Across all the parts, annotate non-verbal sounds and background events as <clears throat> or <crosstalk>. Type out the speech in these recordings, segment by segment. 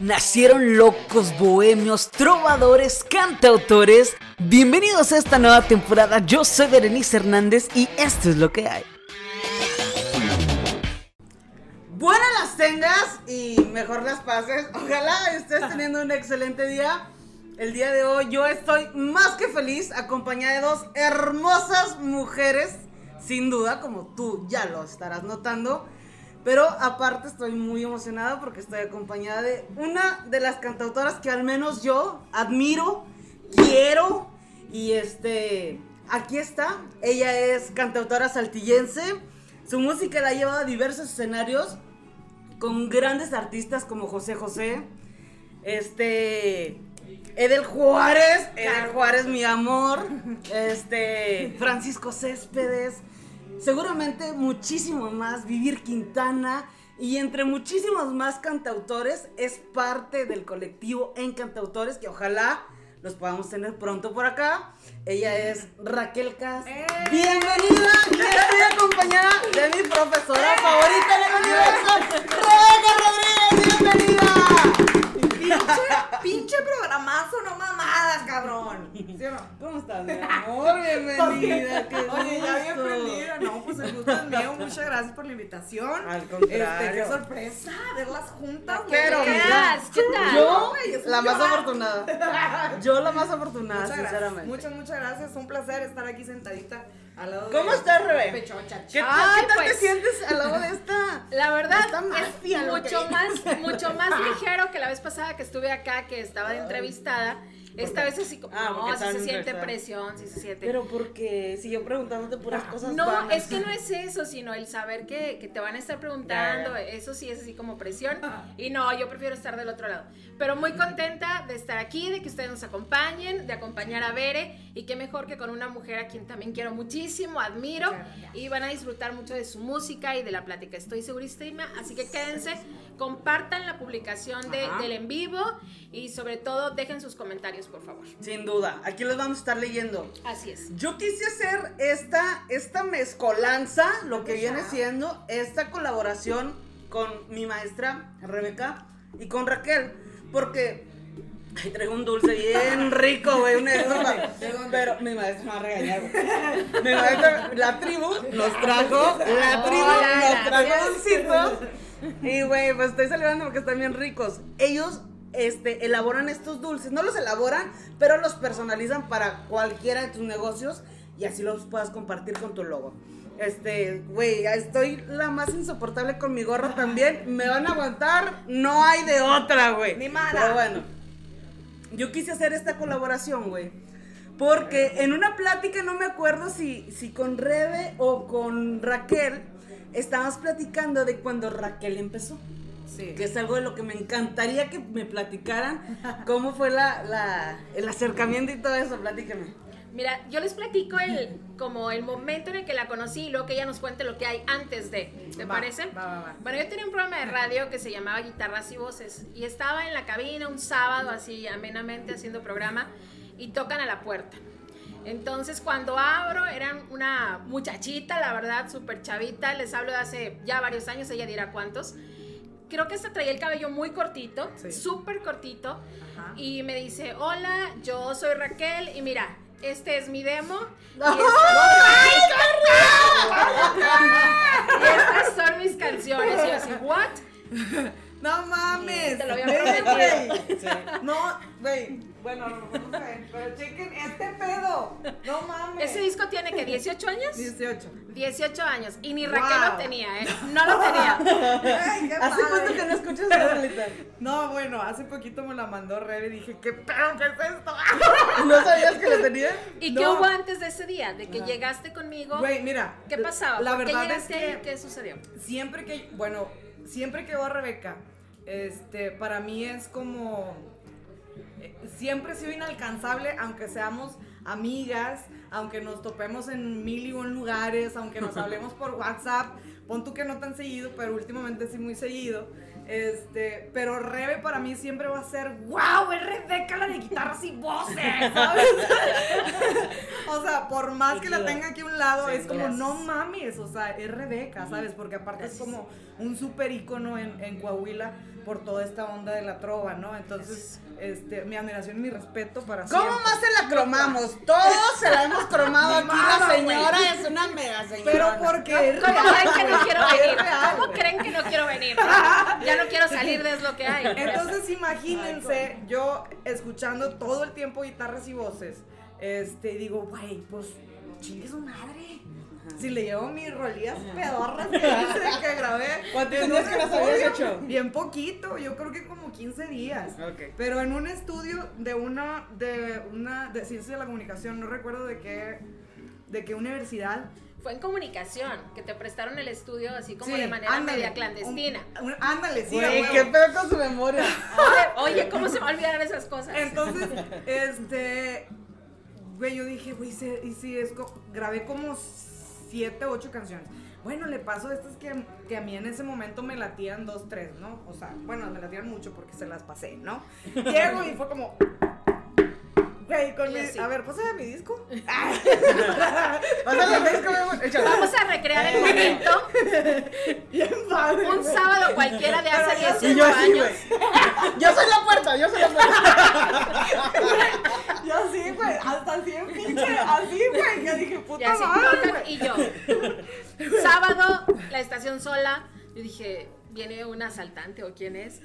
nacieron locos, bohemios, trovadores, cantautores. Bienvenidos a esta nueva temporada. Yo soy Berenice Hernández y esto es lo que hay. Buenas las tengas y mejor las pases. Ojalá estés teniendo un excelente día. El día de hoy yo estoy más que feliz acompañada de dos hermosas mujeres, sin duda, como tú ya lo estarás notando. Pero aparte estoy muy emocionada porque estoy acompañada de una de las cantautoras que al menos yo admiro, quiero y este aquí está. Ella es cantautora saltillense. Su música la ha llevado a diversos escenarios con grandes artistas como José José, este Edel Juárez, Edel Juárez mi amor, este Francisco Céspedes, seguramente muchísimo más, Vivir Quintana y entre muchísimos más cantautores es parte del colectivo en cantautores que ojalá los podamos tener pronto por acá. Ella es Raquel Cas. ¡Eh! Bienvenida estoy <laughs> acompañada de mi profesora favorita del universo, Rebeca Rodríguez. Bienvenida. Pinche, pinche programazo, no mamadas, cabrón. ¿Sí o no? ¿Cómo estás, mi amor? <laughs> Bienvenida. Qué Oye, ya bien prendida. No, pues el gusto es mío. Muchas gracias por la invitación. Al contrario. Este, qué sorpresa verlas juntas. Pero. Yo, la más afortunada. Yo, la más afortunada, Muchas gracias. sinceramente. Muchas, muchas gracias. Un placer estar aquí sentadita al lado de. ¿Cómo estás, Rebe? Pechocha. ¿Qué, tal- Ay, qué tal te pues. sientes al lado de esta? La verdad Esta es que mucho hay. más, mucho más <laughs> ligero que la vez pasada que estuve acá, que estaba de entrevistada. Esta vez así como, Ah, no, estaban se siente presión, sí se siente. Pero porque si yo preguntándote puras cosas no, vanas. es que no es eso, sino el saber que, que te van a estar preguntando, ya. eso sí es así como presión. Y no, yo prefiero estar del otro lado. Pero muy contenta de estar aquí, de que ustedes nos acompañen, de acompañar a Bere. Y qué mejor que con una mujer a quien también quiero muchísimo, admiro. Y van a disfrutar mucho de su música y de la plática. Estoy segurísima. Así que quédense, compartan la publicación de- del en vivo. Y sobre todo, dejen sus comentarios, por favor. Sin duda, aquí los vamos a estar leyendo. Así es. Yo quise hacer esta, esta mezcolanza, lo que viene siendo esta colaboración con mi maestra Rebeca y con Raquel, porque ay, traigo un dulce bien <laughs> rico, güey, una <laughs> pero mi maestra me va a regañar, güey. Mi maestra, la tribu nos trajo, la tribu nos trajo dulcitos y, güey, pues estoy celebrando porque están bien ricos. Ellos este, elaboran estos dulces. No los elaboran, pero los personalizan para cualquiera de tus negocios y así los puedas compartir con tu logo. Este, güey, estoy la más insoportable con mi gorra también. Me van a aguantar, no hay de otra, güey. Ni mala. Pero bueno, yo quise hacer esta colaboración, güey. Porque en una plática, no me acuerdo si, si con Rebe o con Raquel, estábamos platicando de cuando Raquel empezó. Sí. Que es algo de lo que me encantaría que me platicaran. ¿Cómo fue la, la- el acercamiento y todo eso? Platíqueme. Mira, yo les platico el como el momento en el que la conocí y luego que ella nos cuente lo que hay antes de. ¿Te Va, parece? va, va, va. Bueno, yo tenía un programa de radio que se llamaba Guitarras y Voces y estaba en la cabina un sábado así amenamente haciendo programa y tocan a la puerta. Entonces cuando abro eran una muchachita, la verdad, súper chavita, les hablo de hace ya varios años, ella dirá cuántos. Creo que hasta traía el cabello muy cortito, Sí. súper cortito. Ajá. Y me dice, hola, yo soy Raquel y mira, este es mi demo. Y, <laughs> ¡Ay, <laughs> estas son mis canciones. Y yo así, ¿what? <laughs> No mames. Te lo había prometido. güey. No, güey. Bueno, no, vamos a ver. Pero chequen este pedo. No mames. Ese disco tiene que 18 años. 18. 18 años. Y ni Raquel Wow. lo tenía, ¿eh? No lo tenía. <laughs> Ay, qué ¿Hace padre. cuánto que no escuchas esa rolita? No, bueno, hace poquito me la mandó Rebe y dije, ¿qué pedo? ¿Qué es esto? <laughs> ¿No sabías que lo tenía? ¿Y qué hubo antes de ese día? De que llegaste conmigo. Güey, mira. ¿Qué pasaba? La ¿Por qué verdad es llegaste ahí? que ¿Qué sucedió? siempre que, bueno, siempre que veo a Rebeca, este, para mí es como, eh, siempre he sido inalcanzable, aunque seamos amigas, aunque nos topemos en mil y un lugares, aunque nos <laughs> hablemos por WhatsApp, pon tú que no tan seguido, pero últimamente sí muy seguido. Este, pero Rebe para mí siempre va a ser, wow, es Rebeca la de guitarras y voces, ¿sabes? <laughs> o sea, por más que la tenga aquí a un lado, Sí, es como, gracias. no mames, o sea, es Rebeca, ¿sabes? Porque aparte es como un súper ícono en, en Coahuila por toda esta onda de la trova, ¿no? Entonces, este, mi admiración y mi respeto para ¿Cómo siempre. más se la cromamos? Todos se la hemos cromado aquí. La señora es una mega señora. Pero porque es ¿Cómo creen que no quiero venir? ¿Cómo creen que no quiero venir? Ya no quiero salir de es lo que hay. Entonces imagínense yo escuchando todo el tiempo guitarras y voces, este, digo, güey, pues chingue su madre. Si le llevo mis rolillas pedorras que hice, <laughs> que grabé. ¿Cuántos en días que las habías hecho? Bien poquito, yo creo que como 15 días. Ok. Pero en un estudio de una, de una, de ciencia de la comunicación, no recuerdo de qué, de qué universidad. Fue en comunicación, que te prestaron el estudio así como Sí, de manera ándale, media clandestina. un- un- ándale, sí, a Güey, qué pedo con su memoria. Oye, oye, ¿cómo se me olvidaron esas cosas? Entonces, <laughs> este, güey, yo dije, güey, y si es, grabé como siete, ocho canciones. Bueno, le paso estas que, que a mí en ese momento me latían dos, tres, ¿no? O sea, bueno, me latían mucho porque se las pasé, ¿no? <laughs> Llego y fue como... Güey, con mi... A ver, pásame mi disco. <laughs> Pásale el disco. Échale. Vamos a recrear el momento. Bien padre, Un sábado cualquiera de hace Pero yo- Y 18 yo así, años. <laughs> Yo soy la puerta, yo soy la puerta. <laughs> Yo así, güey, hasta así en pinche, así, güey, que dije, Y puta así madre, tocan güey. y yo. Sábado, la estación sola. Yo dije, viene un asaltante o quién es.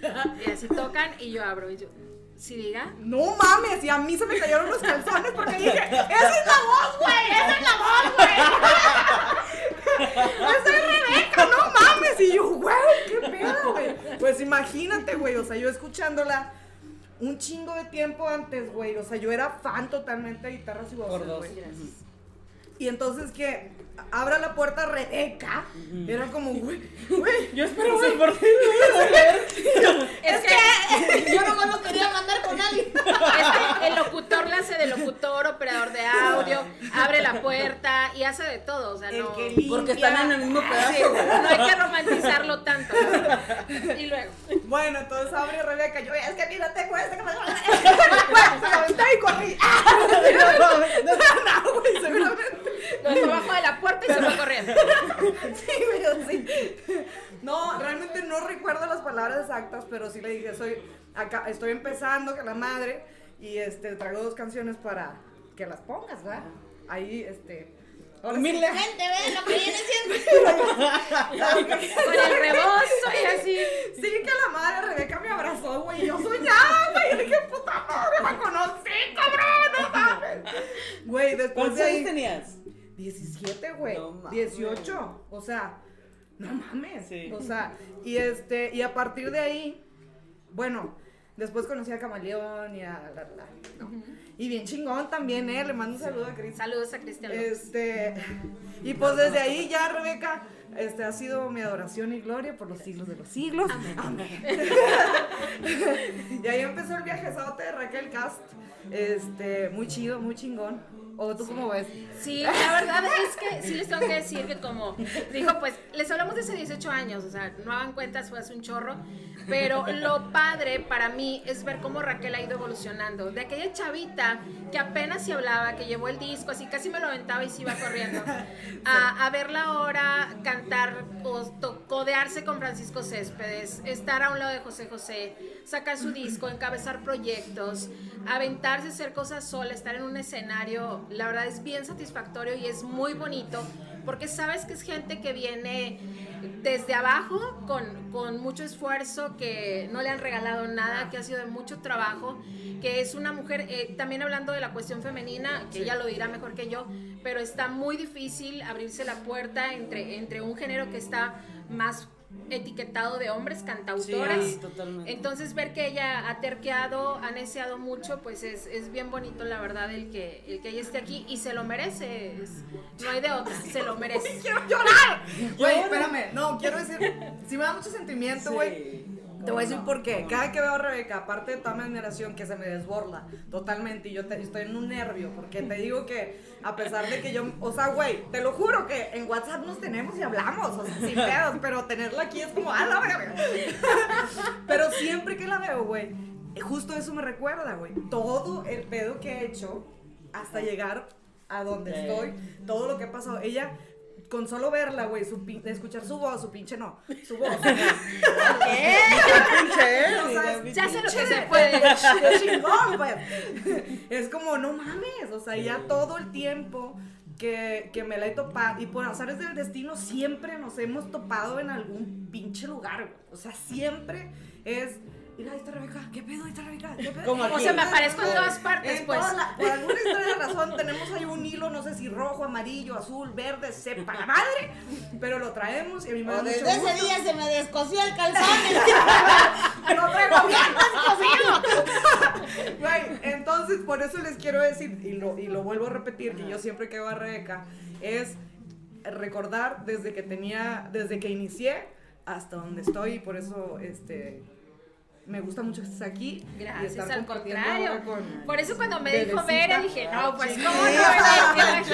Y así tocan y yo abro y yo. Si diga. No mames, y a mí se me cayeron los calzones porque dije, ¡esa es la voz, güey! ¡Esa es la voz, güey! ¡Esa es Rebeca, no mames! Y yo, güey, qué pedo, güey. Pues imagínate, güey, o sea, yo escuchándola un chingo de tiempo antes, güey. O sea, yo era fan totalmente de guitarras y voces, güey. Y entonces que abra la puerta Rebeca, era como, güey, güey. <laughs> Yo espero <laughs> <laughs> que por ti. Es que, Yo nomás lo quería mandar con alguien. es que el locutor le hace de locutor, operador de audio, abre la puerta y hace de todo. O sea, El no. que limpia. Porque están en el mismo Sí, pedazo, güey. no hay que romantizarlo tanto. Y luego. Bueno, entonces abre Rebeca, yo, es que mira, tengo este que me... Aventé y corrí. No, güey, seguramente. Lo dejó abajo de la puerta y se fue corriendo. <laughs> Sí, güey, sí. No, realmente no recuerdo las palabras exactas, pero sí le dije, soy acá, estoy empezando que la madre y este traigo dos canciones para que las pongas, ¿verdad? Ahí este. Humildemente, ve lo que viene siendo. <laughs> Con el rebozo y así. Sí, que la madre Rebeca me abrazó, güey, y yo soñaba, güey, y dije, puta madre, me conocí, cabrón, no mames. Güey, después ¿Cuántos de ahí años tenías? 17, güey. No mames. 18. O sea, no mames. Sí. O sea, y este, y a partir de ahí, bueno, después conocí a Camaleón y a la, la- ¿no? Y bien chingón también, eh. Le mando un saludo a Cris. Saludos a Cristian. Este, y pues desde ahí ya Rebeca, este ha sido mi adoración y gloria por los siglos de los siglos. Amén. <laughs> y ahí empezó el viaje de Raquel Cast. Este, muy chido, muy chingón. ¿O tú cómo ves? Sí, la verdad es que sí les tengo que decir que como dijo, pues les hablamos de hace 18 años, o sea, no hagan cuentas, fue hace un chorro, pero lo padre para mí es ver cómo Raquel ha ido evolucionando, de aquella chavita que apenas se hablaba, que llevó el disco, así casi me lo aventaba y se iba corriendo, <laughs> a, a verla ahora cantar o to- codearse con Francisco Céspedes, estar a un lado de José José, sacar su disco, encabezar proyectos, aventarse a hacer cosas sola, estar en un escenario, la verdad es bien satisfactorio y es muy bonito porque sabes que es gente que viene desde abajo con, con mucho esfuerzo, que no le han regalado nada, que ha sido de mucho trabajo, que es una mujer, eh, también hablando de la cuestión femenina, que ella lo dirá mejor que yo, pero está muy difícil abrirse la puerta entre, entre un género que está más etiquetado de hombres cantautores. Sí, totalmente. Entonces ver que ella ha terqueado, ha neceado mucho, pues es, es bien bonito la verdad el que, el que ella esté aquí y se lo merece. es- no hay de otra, se lo merece. <laughs> ¡Quiero llorar! Güey, espérame. No, quiero decir, si me da mucho sentimiento, güey. Te voy a decir por qué. Cada que veo a Rebeca, aparte de toda mi admiración, que se me desborda totalmente, y yo te- estoy en un nervio, porque te digo que a pesar de que yo, o sea, güey, te lo juro que en WhatsApp nos tenemos y hablamos, o sea, sin <laughs> pedos, pero tenerla aquí es como, ¡ah, la verga! <laughs> Pero siempre que la veo, güey, justo eso me recuerda, güey. Todo el pedo que he hecho hasta llegar a donde estoy, todo lo que ha pasado. Ella con solo verla, güey, su pin- escuchar su voz, su pinche no, su voz. <laughs> ¿Qué? Pinche, O sea, ¿eh? Ya sé lo que pinche se puede. de chingón, pues. Es como, no mames, o sea, ya todo el tiempo que, que me la he topado, y por azares del destino, siempre nos hemos topado en algún pinche lugar, güey. O sea, siempre es. Mira, ahí está Rebeca, ¿qué pedo? Ahí está Rebeca, ¿qué pedo? Como O sea, me aparezco en todas partes, En pues. toda la- por alguna extraña razón tenemos ahí un hilo, no sé si rojo, amarillo, azul, verde, sepa la madre, pero lo traemos y a mí me da O mucho desde ese gusto. día se me descosió el calzón. <laughs> No traigo <laughs> bien entonces por eso les quiero decir, y lo, y lo vuelvo a repetir, que yo siempre que hago a Rebeca, es recordar desde que tenía, desde que inicié hasta donde estoy, y por eso este me gusta mucho que estés aquí. y Gracias, estar al contrario. con- Por eso cuando me dijo. Vera dije, no, pues cómo no. <laughs>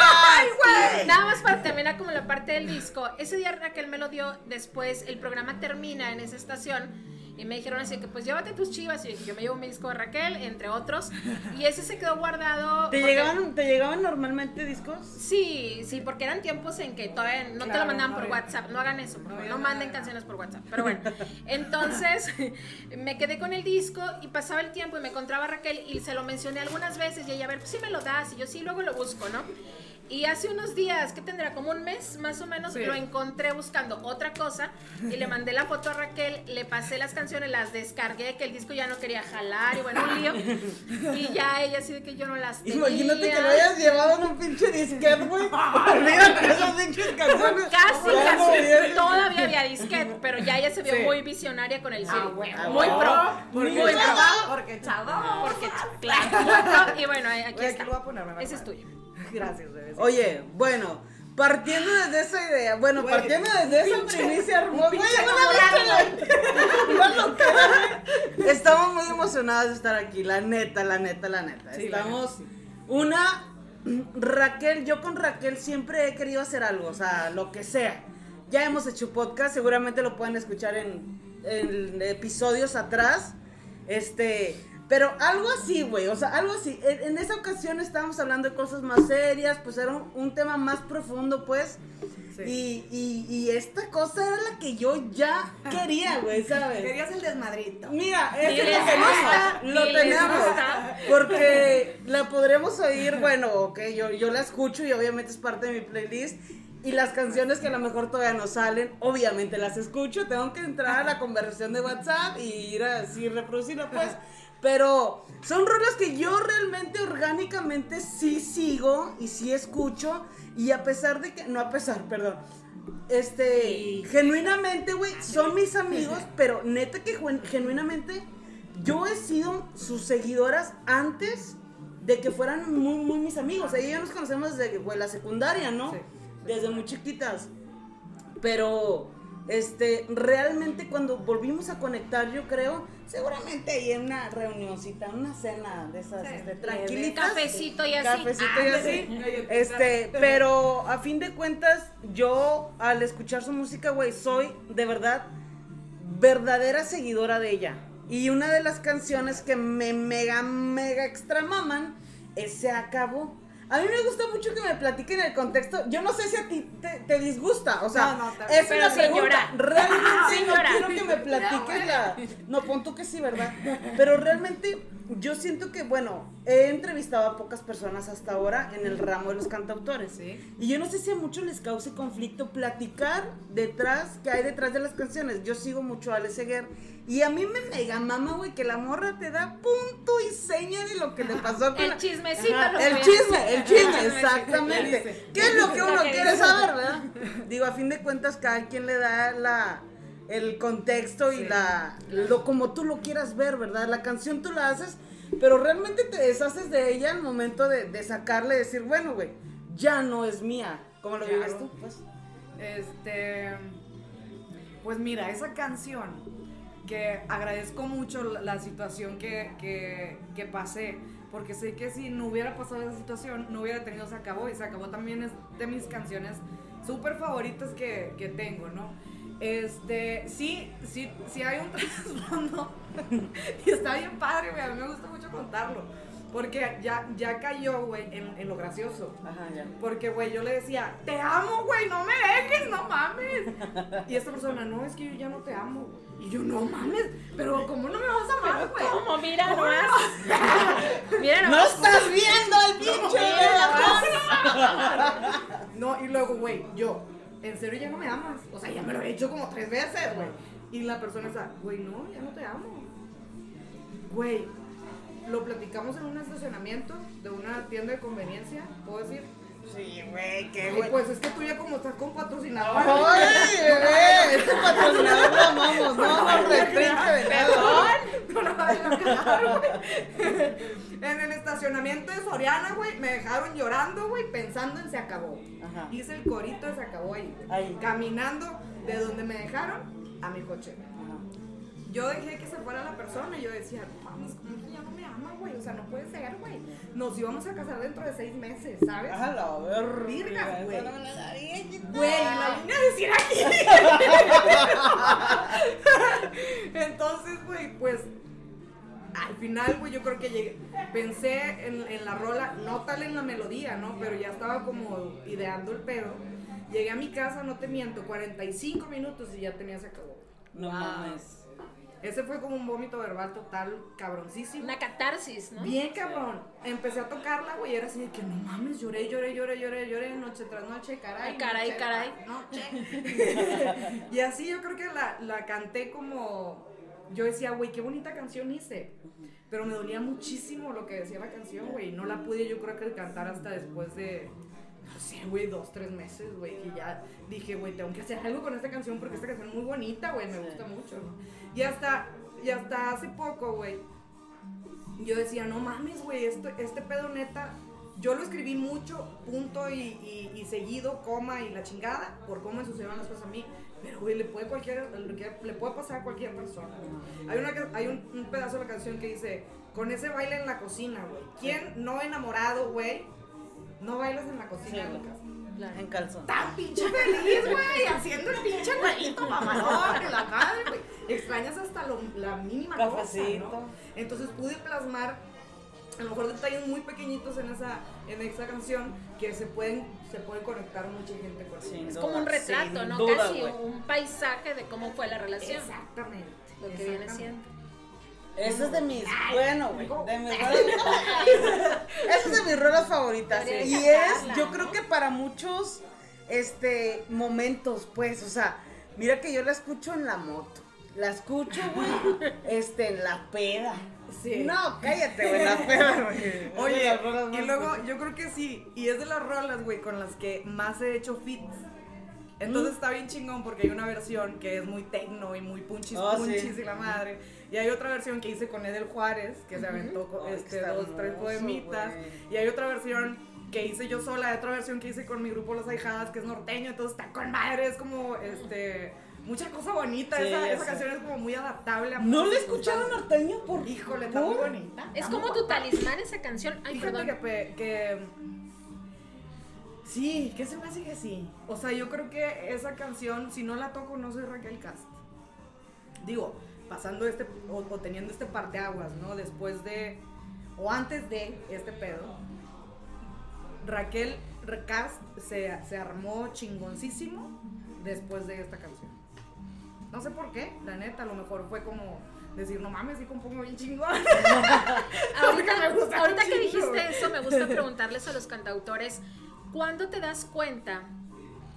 Ay, Y Nada más para terminar como la parte del disco. Ese día Raquel me lo dio, después el programa termina en esa estación y me dijeron así que pues llévate tus chivas y yo me llevo mi disco de Raquel, entre otros. Y ese se quedó guardado. ¿Te porque- llegaban, ¿Te llegaban normalmente discos? Sí, sí, porque eran tiempos en que todavía no te lo mandaban no por había- WhatsApp. No hagan eso, por no favor. había No nada. manden canciones por WhatsApp. Pero bueno, <laughs> entonces <laughs> me quedé con el disco y pasaba el tiempo y me encontraba a Raquel y se lo mencioné algunas veces y ella, a ver, pues sí me lo das y yo sí, luego lo busco, ¿no? Y hace unos días, que tendrá como un mes más o menos, Sí. lo encontré buscando otra cosa y le mandé la foto a Raquel, le pasé las canciones, las descargué, que el disco ya no quería jalar y bueno, un lío. Y ya ella así de que yo no las tenía. Imagínate que lo hayas llevado en un pinche disquete, güey. Olvídate esas pinches canciones. Casi, casi. bien. Todavía había disquete, pero ya ella se vio Sí. muy visionaria con el CD. Ah, bueno. Muy pro. Porque Muy pro. chavo, porque chavo. Porque, claro, muy pro. Y bueno, aquí está. aquí lo voy a poner, Ese es tuyo. <laughs> Gracias, bebé. Oye, bueno, partiendo desde esa idea, bueno, Güey, partiendo desde esa pinche- primicia hermosa, güey, una güey. <laughs> Estamos muy emocionadas de estar aquí, la neta, la neta, la neta. Sí, la Estamos, una, Raquel, yo con Raquel siempre he querido hacer algo, o sea, lo que sea. Ya hemos hecho podcast, seguramente lo pueden escuchar en, en episodios atrás. Este, pero algo así, güey, o sea, algo así. En, en esa ocasión estábamos hablando de cosas más serias, pues era un, un tema más profundo, pues. Sí. Y, y, y esta cosa era la que yo ya <laughs> quería, güey, ¿sabes? Querías el desmadrito. Mira, este lo tenemos, gusta, lo tenemos, porque la podremos oír, bueno, ok, yo, yo la escucho y obviamente es parte de mi playlist, y las canciones que a lo mejor todavía no salen, obviamente las escucho, tengo que entrar a la conversación de WhatsApp y ir a así reproducirla, pues, pero son rolas que yo realmente orgánicamente sí sigo y sí escucho, y a pesar de que, no a pesar, perdón, este, Sí. genuinamente, güey, son mis amigos, pero neta que genuinamente yo he sido sus seguidoras antes de que fueran muy, muy mis amigos. Ella y yo nos conocemos desde güey, la secundaria, ¿no? Sí. Desde muy chiquitas. Pero, este, realmente cuando volvimos a conectar, yo creo, seguramente ahí en una reunioncita, una cena de esas, Sí, este, tranquilitas. Cafecito y así. Cafecito Ah, y así. Este, pero a fin de cuentas, yo al escuchar su música, güey, soy de verdad verdadera seguidora de ella. Y una de las canciones que me mega, mega extra maman es Se acabó. A mí me gusta mucho que me platiquen el contexto. Yo no sé si a ti te, te disgusta. O sea, No, no, es Pero una pregunta. Realmente Sin no quiero que me platiques la. <laughs> No, pon tú que sí, ¿verdad? Pero realmente yo siento que, bueno, he entrevistado a pocas personas hasta ahora en el ramo de los cantautores. Sí. Y yo no sé si a muchos les cause conflicto platicar detrás, que hay detrás de las canciones. Yo sigo mucho a Ale Seguer. Y a mí me mega mama, güey, que la morra te da punto y seña de lo que le pasó con El la- chismecito. Lo el chisme, el chisme, exactamente. ¿Qué es lo que uno quiere saber, verdad? Digo, a fin de cuentas, cada quien le da la el contexto y Sí. la lo como tú lo quieras ver, ¿verdad? La canción tú la haces, pero realmente te deshaces de ella al momento de, de sacarle y decir, bueno, güey, ya no es mía. ¿Cómo lo Claro. vives tú? Pues? Este. Pues mira, esa canción que agradezco mucho la, la situación que, que, que pasé, porque sé que si no hubiera pasado esa situación, no hubiera tenido Se Acabó, y Se Acabó también es de mis canciones súper favoritas que, que tengo, ¿no? Este, sí, sí, sí hay un <laughs> trasfondo, y está bien padre, güey, a mí me gusta mucho contarlo. Porque ya, ya cayó, güey, en, en lo gracioso. Ajá, ya. Porque, güey, yo le decía, te amo, güey, no me dejes, no mames. Y esta persona, no, es que yo ya no te amo. güey. Y yo, no mames, pero ¿cómo no me vas a amar, güey? ¿Cómo? Mira ¿Cómo nomás. <laughs> Mira ¡No estás viendo el pinche! <laughs> No, y luego, güey, yo, ¿en serio ya no me amas? O sea, ya me lo he hecho como tres veces, güey. Y la persona está, güey, no, ya no te amo. Güey, lo platicamos en un estacionamiento de una tienda de conveniencia, ¿puedo decir? Sí, güey, qué güey. pues es que tú ya como estás con patrocinador. ¡Ay, <laughs> bebé! Este patrocinador lo amamos, no. No a cagar, güey. <laughs> En el estacionamiento de Soriana, güey, me dejaron llorando, güey, pensando en se acabó. Ajá. Hice el corito de se acabó ahí. Ahí. Caminando de donde me dejaron a mi coche. Ajá. Yo dejé que se fuera la persona y yo decía, no mames, ¿cómo güey? O sea, no puede ser, güey. Nos íbamos a casar dentro de seis meses, ¿sabes? A la verga. Virgas, güey. No me. Güey, la vine a decir aquí. <laughs> Entonces, güey, pues al final, güey, yo creo que llegué, pensé en, en la rola, no tal en la melodía, ¿no? Pero ya estaba como ideando el pedo. Llegué a mi casa, no te miento, 45 minutos y ya tenía se acabó. No Wow. mames. Ese fue como un vómito verbal total, cabroncísimo. Una catarsis, ¿no? Bien cabrón. Empecé a tocarla, güey, era así de que no mames, lloré, lloré, lloré, lloré, lloré, noche tras noche, caray. Ay, caray, noche caray. Noche. <laughs> y así yo creo que la, la canté como. Yo decía, güey, qué bonita canción hice. Pero me dolía muchísimo lo que decía la canción, güey. No la pude, yo creo que cantar hasta después de. No sé, güey, dos, tres meses, güey. Y ya dije, güey, tengo que hacer algo con esta canción porque esta canción es muy bonita, güey. Me gusta mucho. Y hasta, y hasta hace poco, güey, yo decía, no mames, güey, esto, este pedo neta, yo lo escribí mucho, punto y, y- y seguido, coma y la chingada, por cómo me sucedieron las cosas a mí. Pero, güey, le puede, cualquier, le puede pasar a cualquier persona. güey. Hay, una, hay un, un pedazo de la canción que dice, con ese baile en la cocina, güey. ¿Quién no enamorado, güey? No bailas en la cocina, Sí, Lucas. En calzón. Tan pinche feliz, güey, haciendo el pinche güeyito mamalón de la madre, güey. Extrañas hasta lo- la mínima Cafecito. cosa, ¿no? Entonces pude plasmar a lo mejor detalles muy pequeñitos en esa, en esa canción que se pueden, se puede conectar mucha gente con eso. Sin Es como un retrato, sin ¿no? duda, Casi un paisaje de cómo fue la relación. Exactamente. Lo que viene siendo. Esa es de mis, bueno, güey, no. de mis rolas. <laughs> Esa es de mis rolas favoritas. Y es, yo creo que para muchos, este, momentos, pues, o sea, mira que yo la escucho en la moto. La escucho, güey, <laughs> este, en la peda. Sí. No, cállate, güey, la peda, güey. <laughs> Oye, y luego yo creo que sí, y es de las rolas, güey, con las que más he hecho fits. Entonces Mm. está bien chingón porque hay una versión que es muy tecno y muy punchis Oh, sí. punchis y la madre. Y hay otra versión que hice con Edel Juárez, que se aventó co- Ay, este, dos, tres poemitas. Y hay otra versión que hice yo sola, y otra versión que hice con mi grupo Las Ahijadas, que es norteño, entonces está con madre, es como, este, mucha cosa bonita. Sí, esa canción es como muy adaptable a ¿No le he escuchado norteño por Híjole, está muy bonita. Es como tu talismán esa canción. Ay, Fíjate perdón. que, pe- que- Sí, que se me hace que sí. O sea, yo creo que esa canción, si no la toco, no soy Raquel Cast. Digo, pasando este, o, o teniendo este parteaguas, ¿no? Después de, o antes de este pedo, Raquel Cast se, se armó chingoncísimo después de esta canción. No sé por qué, la neta, a lo mejor fue como decir, no mames, sí compongo bien chingón. <laughs> Ahorita, me gusta ahorita que dijiste eso, me gusta <laughs> preguntarles a los cantautores, ¿cuándo te das cuenta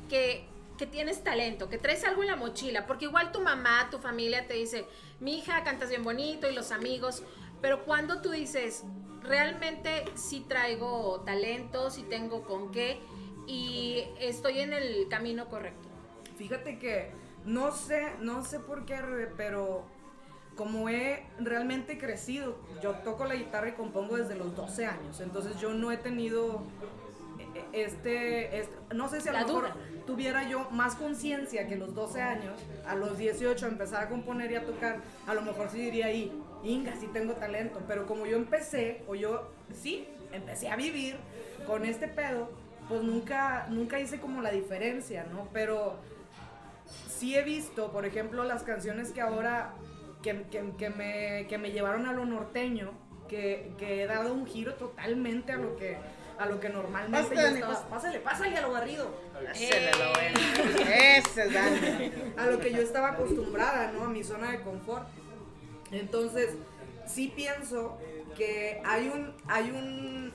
que, que tienes talento, que traes algo en la mochila? Porque igual tu mamá, tu familia te dice, mi hija, cantas bien bonito y los amigos, pero cuando tú dices, realmente sí traigo talento, sí tengo con qué y estoy en el camino correcto. Fíjate que no sé, no sé por qué, pero como he realmente crecido, yo toco la guitarra y compongo desde los 12 años, entonces yo no he tenido este, este- no sé si a La lo mejor duda. tuviera yo más conciencia que los 12 años, a los 18 empezar a componer y a tocar, a lo mejor sí diría ahí, Inga, sí tengo talento, pero como yo empecé, o yo sí, empecé a vivir con este pedo, pues nunca, nunca hice como la diferencia, ¿no? Pero sí he visto, por ejemplo, las canciones que ahora, que, que- que me, que me llevaron a lo norteño, que, que he dado un giro totalmente a lo que a lo que normalmente Pásale, yo estaba. pásale. Pásale, a lo barrido. Ese es lo bueno. Ese es Dani. a lo que yo estaba acostumbrada, ¿no? A mi zona de confort. Entonces, sí pienso que hay un, hay un,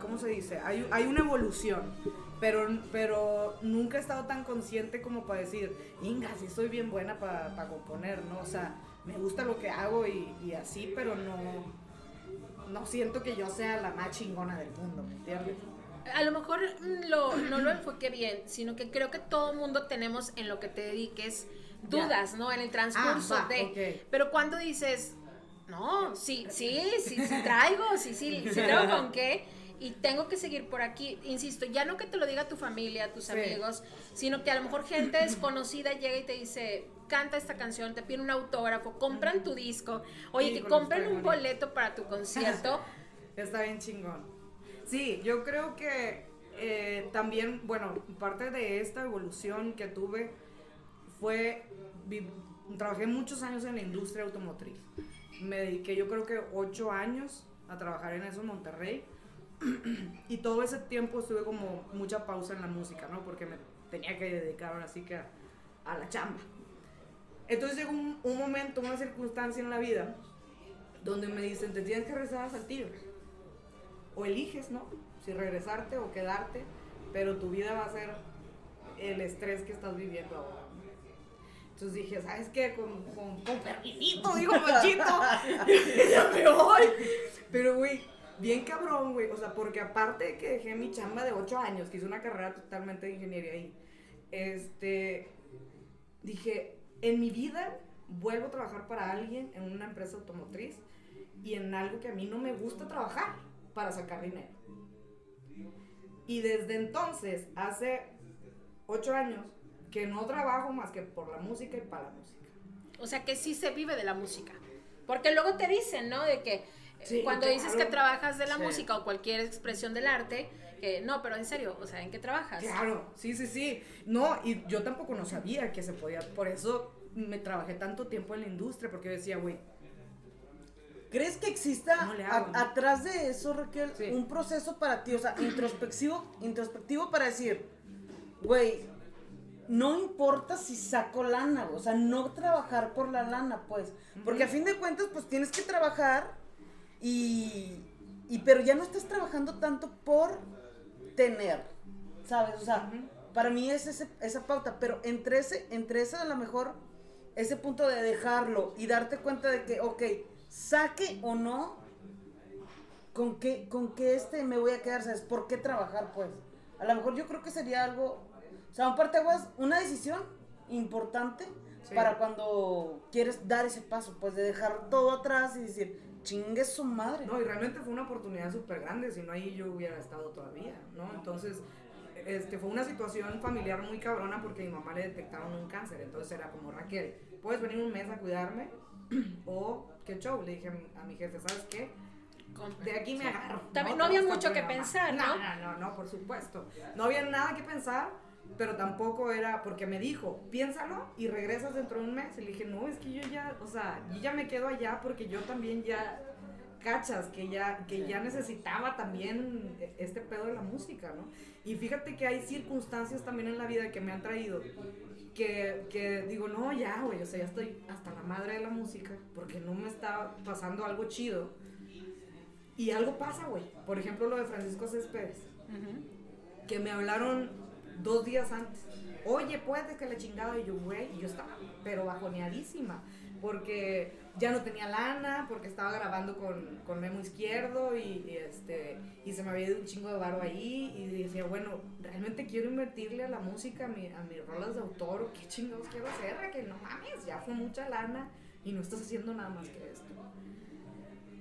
¿cómo se dice? Hay, hay una evolución, pero, pero nunca he estado tan consciente como para decir, Inga, sí soy bien buena para componer, ¿no? O sea, me gusta lo que hago y, y así, pero no, no siento que yo sea la más chingona del mundo, ¿me entiendes? A lo mejor mm, lo, no lo enfoqué bien, sino que creo que todo mundo tenemos en lo que te dediques dudas, ¿no? En el transcurso Ah, va, de... Pero cuando dices, no, sí, sí, sí, sí traigo, sí, sí, sí creo con qué, y tengo que seguir por aquí. Insisto, ya no que te lo diga tu familia, tus Sí. amigos, sino que a lo mejor gente desconocida llega y te dice, canta esta canción, te piden un autógrafo, compran tu disco, oye, que Híjole, compren un boleto para tu concierto. <laughs> Está bien chingón. Sí, yo creo que eh, también, bueno, parte de esta evolución que tuve fue, vi- trabajé muchos años en la industria automotriz. Me dediqué yo creo que ocho años a trabajar en eso en Monterrey. Y todo ese tiempo estuve como mucha pausa en la música, ¿no? Porque me tenía que dedicar ahora sí que a, a la chamba. Entonces llegó un, un momento, una circunstancia en la vida donde me dicen, te tienes que regresar a Saltillo o eliges, ¿no? Si regresarte o quedarte, pero tu vida va a ser el estrés que estás viviendo ahora. Entonces dije, ¿sabes qué? Con, con, con permisito, digo, machito, ya me voy. Pero, güey, bien cabrón, güey. O sea, porque aparte de que dejé mi chamba de 8 años, que hice una carrera totalmente de ingeniería ahí, este, dije, en mi vida vuelvo a trabajar para alguien en una empresa automotriz y en algo que a mí no me gusta trabajar para sacar dinero. Y desde entonces, hace ocho años, que no trabajo más que por la música y para la música. O sea, que sí se vive de la música. Porque luego te dicen, ¿no? De que Sí, cuando dices que trabajas de la Sí. música o cualquier expresión del arte, que no, pero en serio, o sea, ¿en qué trabajas? Claro, sí, sí, sí. No, y yo tampoco no sabía que se podía. Por eso me trabajé tanto tiempo en la industria, porque yo decía, güey, ¿Crees que exista atrás de eso, Raquel, Sí. un proceso para ti, o sea, introspectivo, introspectivo para decir, güey, no importa si saco lana, o sea, no trabajar por la lana, pues, porque a fin de cuentas, pues tienes que trabajar y, y pero ya no estás trabajando tanto por tener, ¿sabes? O sea, para mí es ese- esa pauta, pero entre ese, entre ese a lo mejor, ese punto de dejarlo y darte cuenta de que, ok, saque o no, con qué, con qué este me voy a quedar, ¿sabes? ¿Por qué trabajar, pues? A lo mejor yo creo que sería algo, o sea, un parteaguas, una decisión importante Sí. para cuando quieres dar ese paso, pues de dejar todo atrás y decir, chingue su madre. No, y realmente fue una oportunidad súper grande, si no ahí yo hubiera estado todavía, ¿no? Entonces, este, fue una situación familiar muy cabrona porque a mi mamá le detectaron un cáncer, entonces era como, Raquel, ¿puedes venir un mes a cuidarme? O, ¿qué show? Le dije a mi, jefe, ¿sabes qué? De aquí me agarro. También no había Hasta mucho que pensar, ¿no? No, no, no, no, por supuesto. No había nada que pensar, pero tampoco era, porque me dijo, piénsalo y regresas dentro de un mes. Y le dije, no, es que yo ya, o sea, yo ya me quedo allá porque yo también ya, cachas, que ya, que ya necesitaba también este pedo de la música, ¿no? Y fíjate que hay circunstancias también en la vida que me han traído que, que digo, no, ya, güey, o sea, ya estoy hasta la madre de la música porque no me está pasando algo chido. Y algo pasa, güey. Por ejemplo, lo de Francisco Céspedes, que me hablaron dos días antes. Oye, puedes que la chingada. Y yo, güey, y yo estaba, pero bajoneadísima. Porque ya no tenía lana, porque estaba grabando con, con Memo Izquierdo y, este, y se me había ido un chingo de varo ahí. Y decía, bueno, realmente quiero invertirle a la música, a, a mis rolas de autor. ¿o ¿Qué chingados quiero hacer? Que no mames, ya fue mucha lana y no estás haciendo nada más que esto.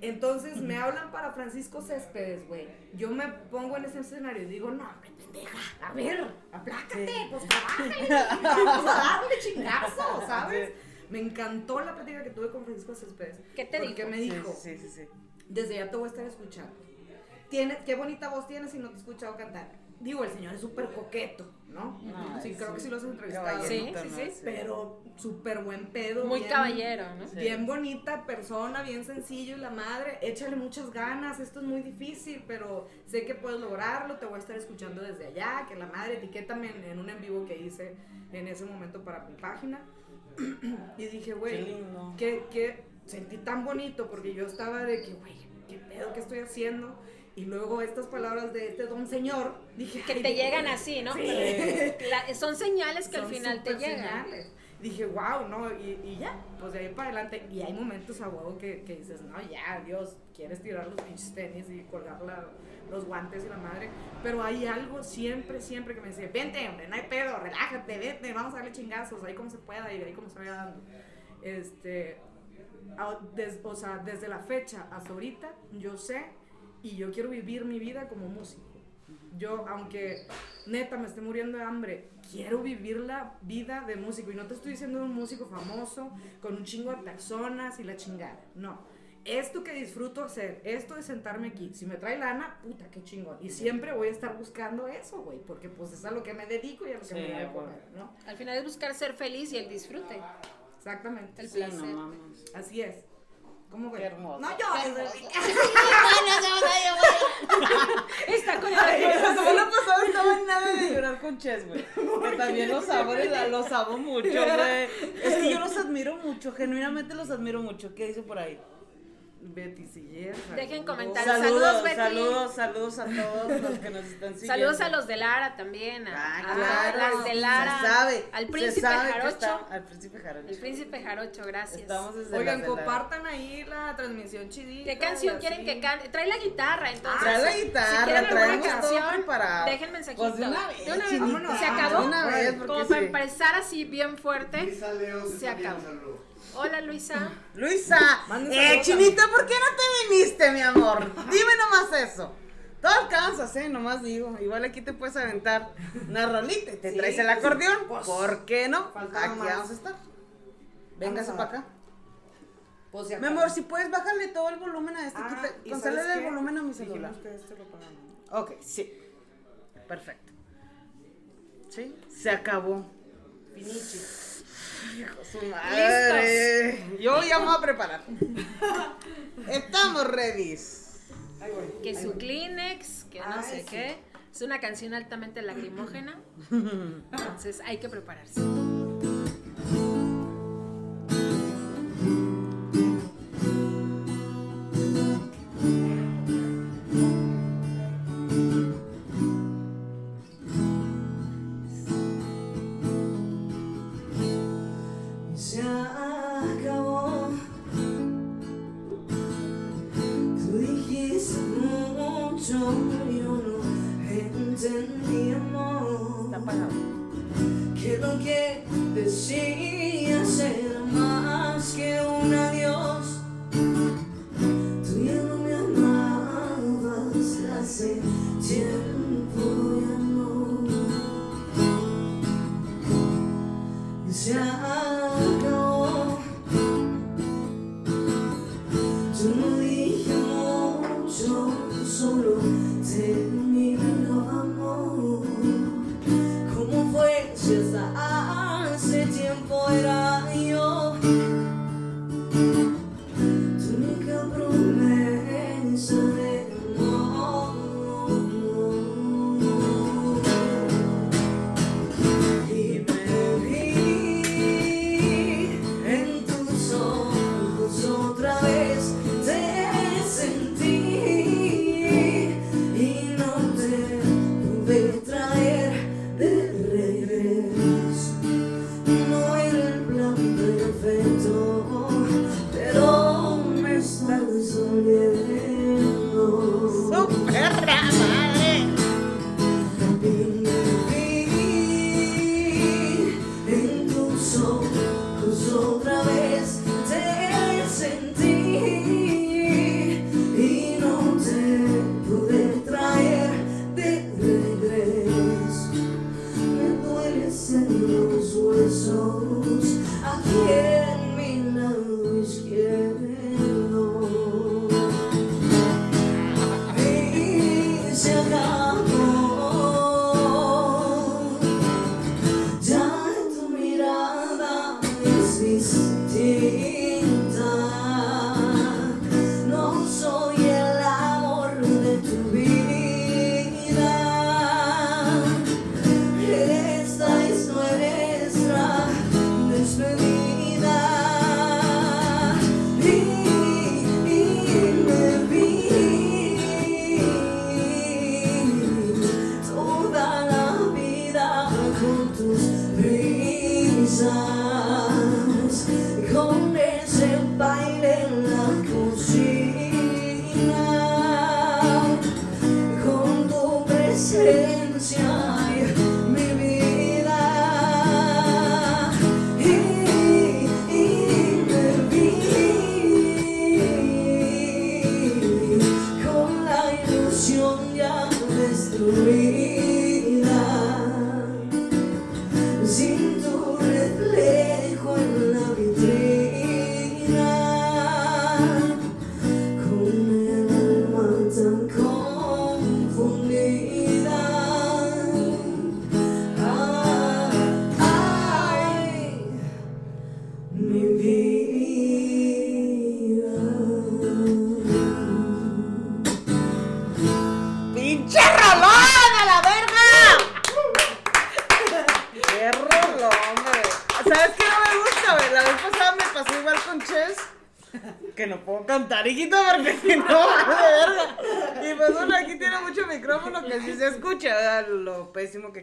Entonces me hablan para Francisco Céspedes, güey. Yo me pongo en ese escenario y digo, no, hombre, pendeja, a ver, aplácate, Sí. pues trabájale, vamos a darle chingazo, ¿sabes? Me encantó la plática que tuve con Francisco Céspedes. ¿Qué te porque dijo? me dijo, Sí, sí, sí. desde ya te voy a estar escuchando. Tienes, qué bonita voz tienes y no te he escuchado cantar. Digo, el señor es súper coqueto, ¿no? No, sí, creo que sí lo has entrevistado. Sí, sí, sí. Pero súper buen pedo. Muy bien- caballero, ¿no? Sí. Bien bonita persona, bien sencillo y la madre, échale muchas ganas, esto es muy difícil, pero sé que puedes lograrlo, te voy a estar escuchando desde allá, que la madre, etiquétame en, en un en vivo que hice en ese momento para mi página. <clears throat> y dije, güey, que, que sentí tan bonito porque yo estaba de que, güey, ¿qué pedo que estoy haciendo? Y luego estas palabras de este don señor, dije, Que "Ay, te llegan así, ¿no? Sí. La- son señales que al son final te llegan. señales. Dije, wow, ¿no? Y, y ya, pues de ahí para adelante. Y hay momentos a huevo que, que dices, no, ya, Dios, quieres tirar los pinches tenis y colgar la- los guantes y la madre. Pero hay algo siempre, siempre que me dice, vente, hombre, no hay pedo, relájate, vente, vamos a darle chingazos, ahí como se pueda y ahí como se vaya dando. Este, a- des- o sea, desde la fecha hasta ahorita, yo sé y yo quiero vivir mi vida como músico. Yo, aunque neta me esté muriendo de hambre, quiero vivir la vida de músico. Y no te estoy diciendo de un músico famoso, con un chingo de personas y la chingada. No. Esto que disfruto hacer, esto de sentarme aquí, si me trae lana, puta, qué chingón. Y siempre voy a estar buscando eso, güey, porque pues es a lo que me dedico y a lo que Sí, me voy a comer, ¿no? Al final es buscar ser feliz y el disfrute. Exactamente. El Sí, no placer. mames. Así es. ¿Cómo, güey? Qué hermoso. No llores, hermoso. güey. Está con. La semana pasada estaba en nada de llorar con Chess, güey. <laughs> Que también los amo, los amo mucho, güey. Es que yo los <laughs> admiro mucho, genuinamente los admiro mucho. ¿Qué dice por ahí? Betty Siller. Dejen comentarios. Saludos, Saludos, Betty. saludos, saludos a todos los que nos están <laughs> siguiendo. Saludos a los de Lara también. A, Ah, a claro. las de Lara. Se sabe. Al se príncipe sabe que Jarocho. está- al príncipe Jarocho. El príncipe Jarocho, gracias. Estamos desde Oigan, las de la- compartan ahí la transmisión chidita. ¿Qué canción quieren que cante? Trae la guitarra, entonces. Trae la Si guitarra, quieren alguna traemos todo canción, preparado. dejen mensajito. Pues de una vez, De una vez. chinita. Se acabó. De una vez, porque Como sí. para empezar así bien fuerte. Leo Se acabó. Hola, Luisa. Luisa, eh, Chinita, ¿por qué no te viniste, mi amor? Dime nomás eso. Todo alcanzas, eh, nomás digo. Igual aquí te puedes aventar una rolita y te Sí, traes el pues, acordeón. pues, ¿Por qué no? Aquí más. vamos a estar. Véngase para acá. Pues Mi amor, si puedes, bájale todo el volumen a este. Ah, quita- ¿y Concédele sabes el volumen a mi celular. que este lo pagamos. Ok, sí. Perfecto. ¿Sí? Se acabó. Finichi. Hijo su madre. Yo ya me voy a preparar. Estamos ready. Que su. Kleenex, que no Ay, sé sí. qué. Es una canción altamente lacrimógena. <laughs> Entonces hay que prepararse.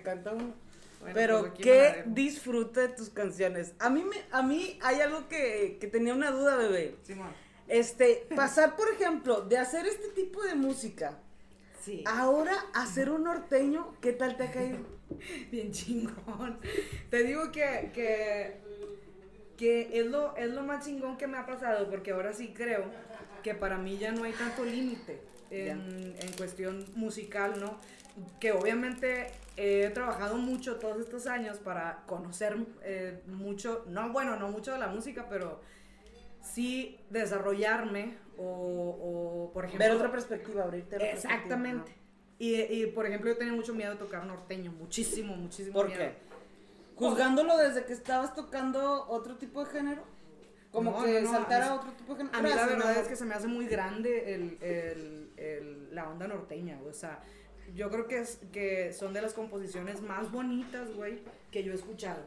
Canta uno. Bueno, Pero pues qué dejo. disfrute de tus canciones. A mí, me, a mí hay algo que, que tenía una duda, bebé. Simón. Este, pasar, por ejemplo, de hacer este tipo de música, Sí. ahora hacer un norteño, ¿qué tal te ha caído? <laughs> Bien chingón. Te digo que, que, que es, lo, es lo más chingón que me ha pasado, porque ahora sí creo que para mí ya no hay tanto límite en, en cuestión musical, ¿no? Que obviamente he trabajado mucho todos estos años para conocer eh, mucho, no bueno, no mucho de la música, pero sí desarrollarme o, o, por ejemplo... Ver otra perspectiva, abrirte otra perspectiva. Exactamente. Y, y, por ejemplo, yo tenía mucho miedo de tocar norteño, muchísimo, muchísimo ¿Por miedo. qué? Juzgándolo desde que estabas tocando otro tipo de género. Como No, que no, saltara a otro tipo de género. A mí la verdad es que se me hace muy grande el, el- el- la onda norteña, o sea, yo creo que, es, que son de las composiciones más bonitas, güey, que yo he escuchado,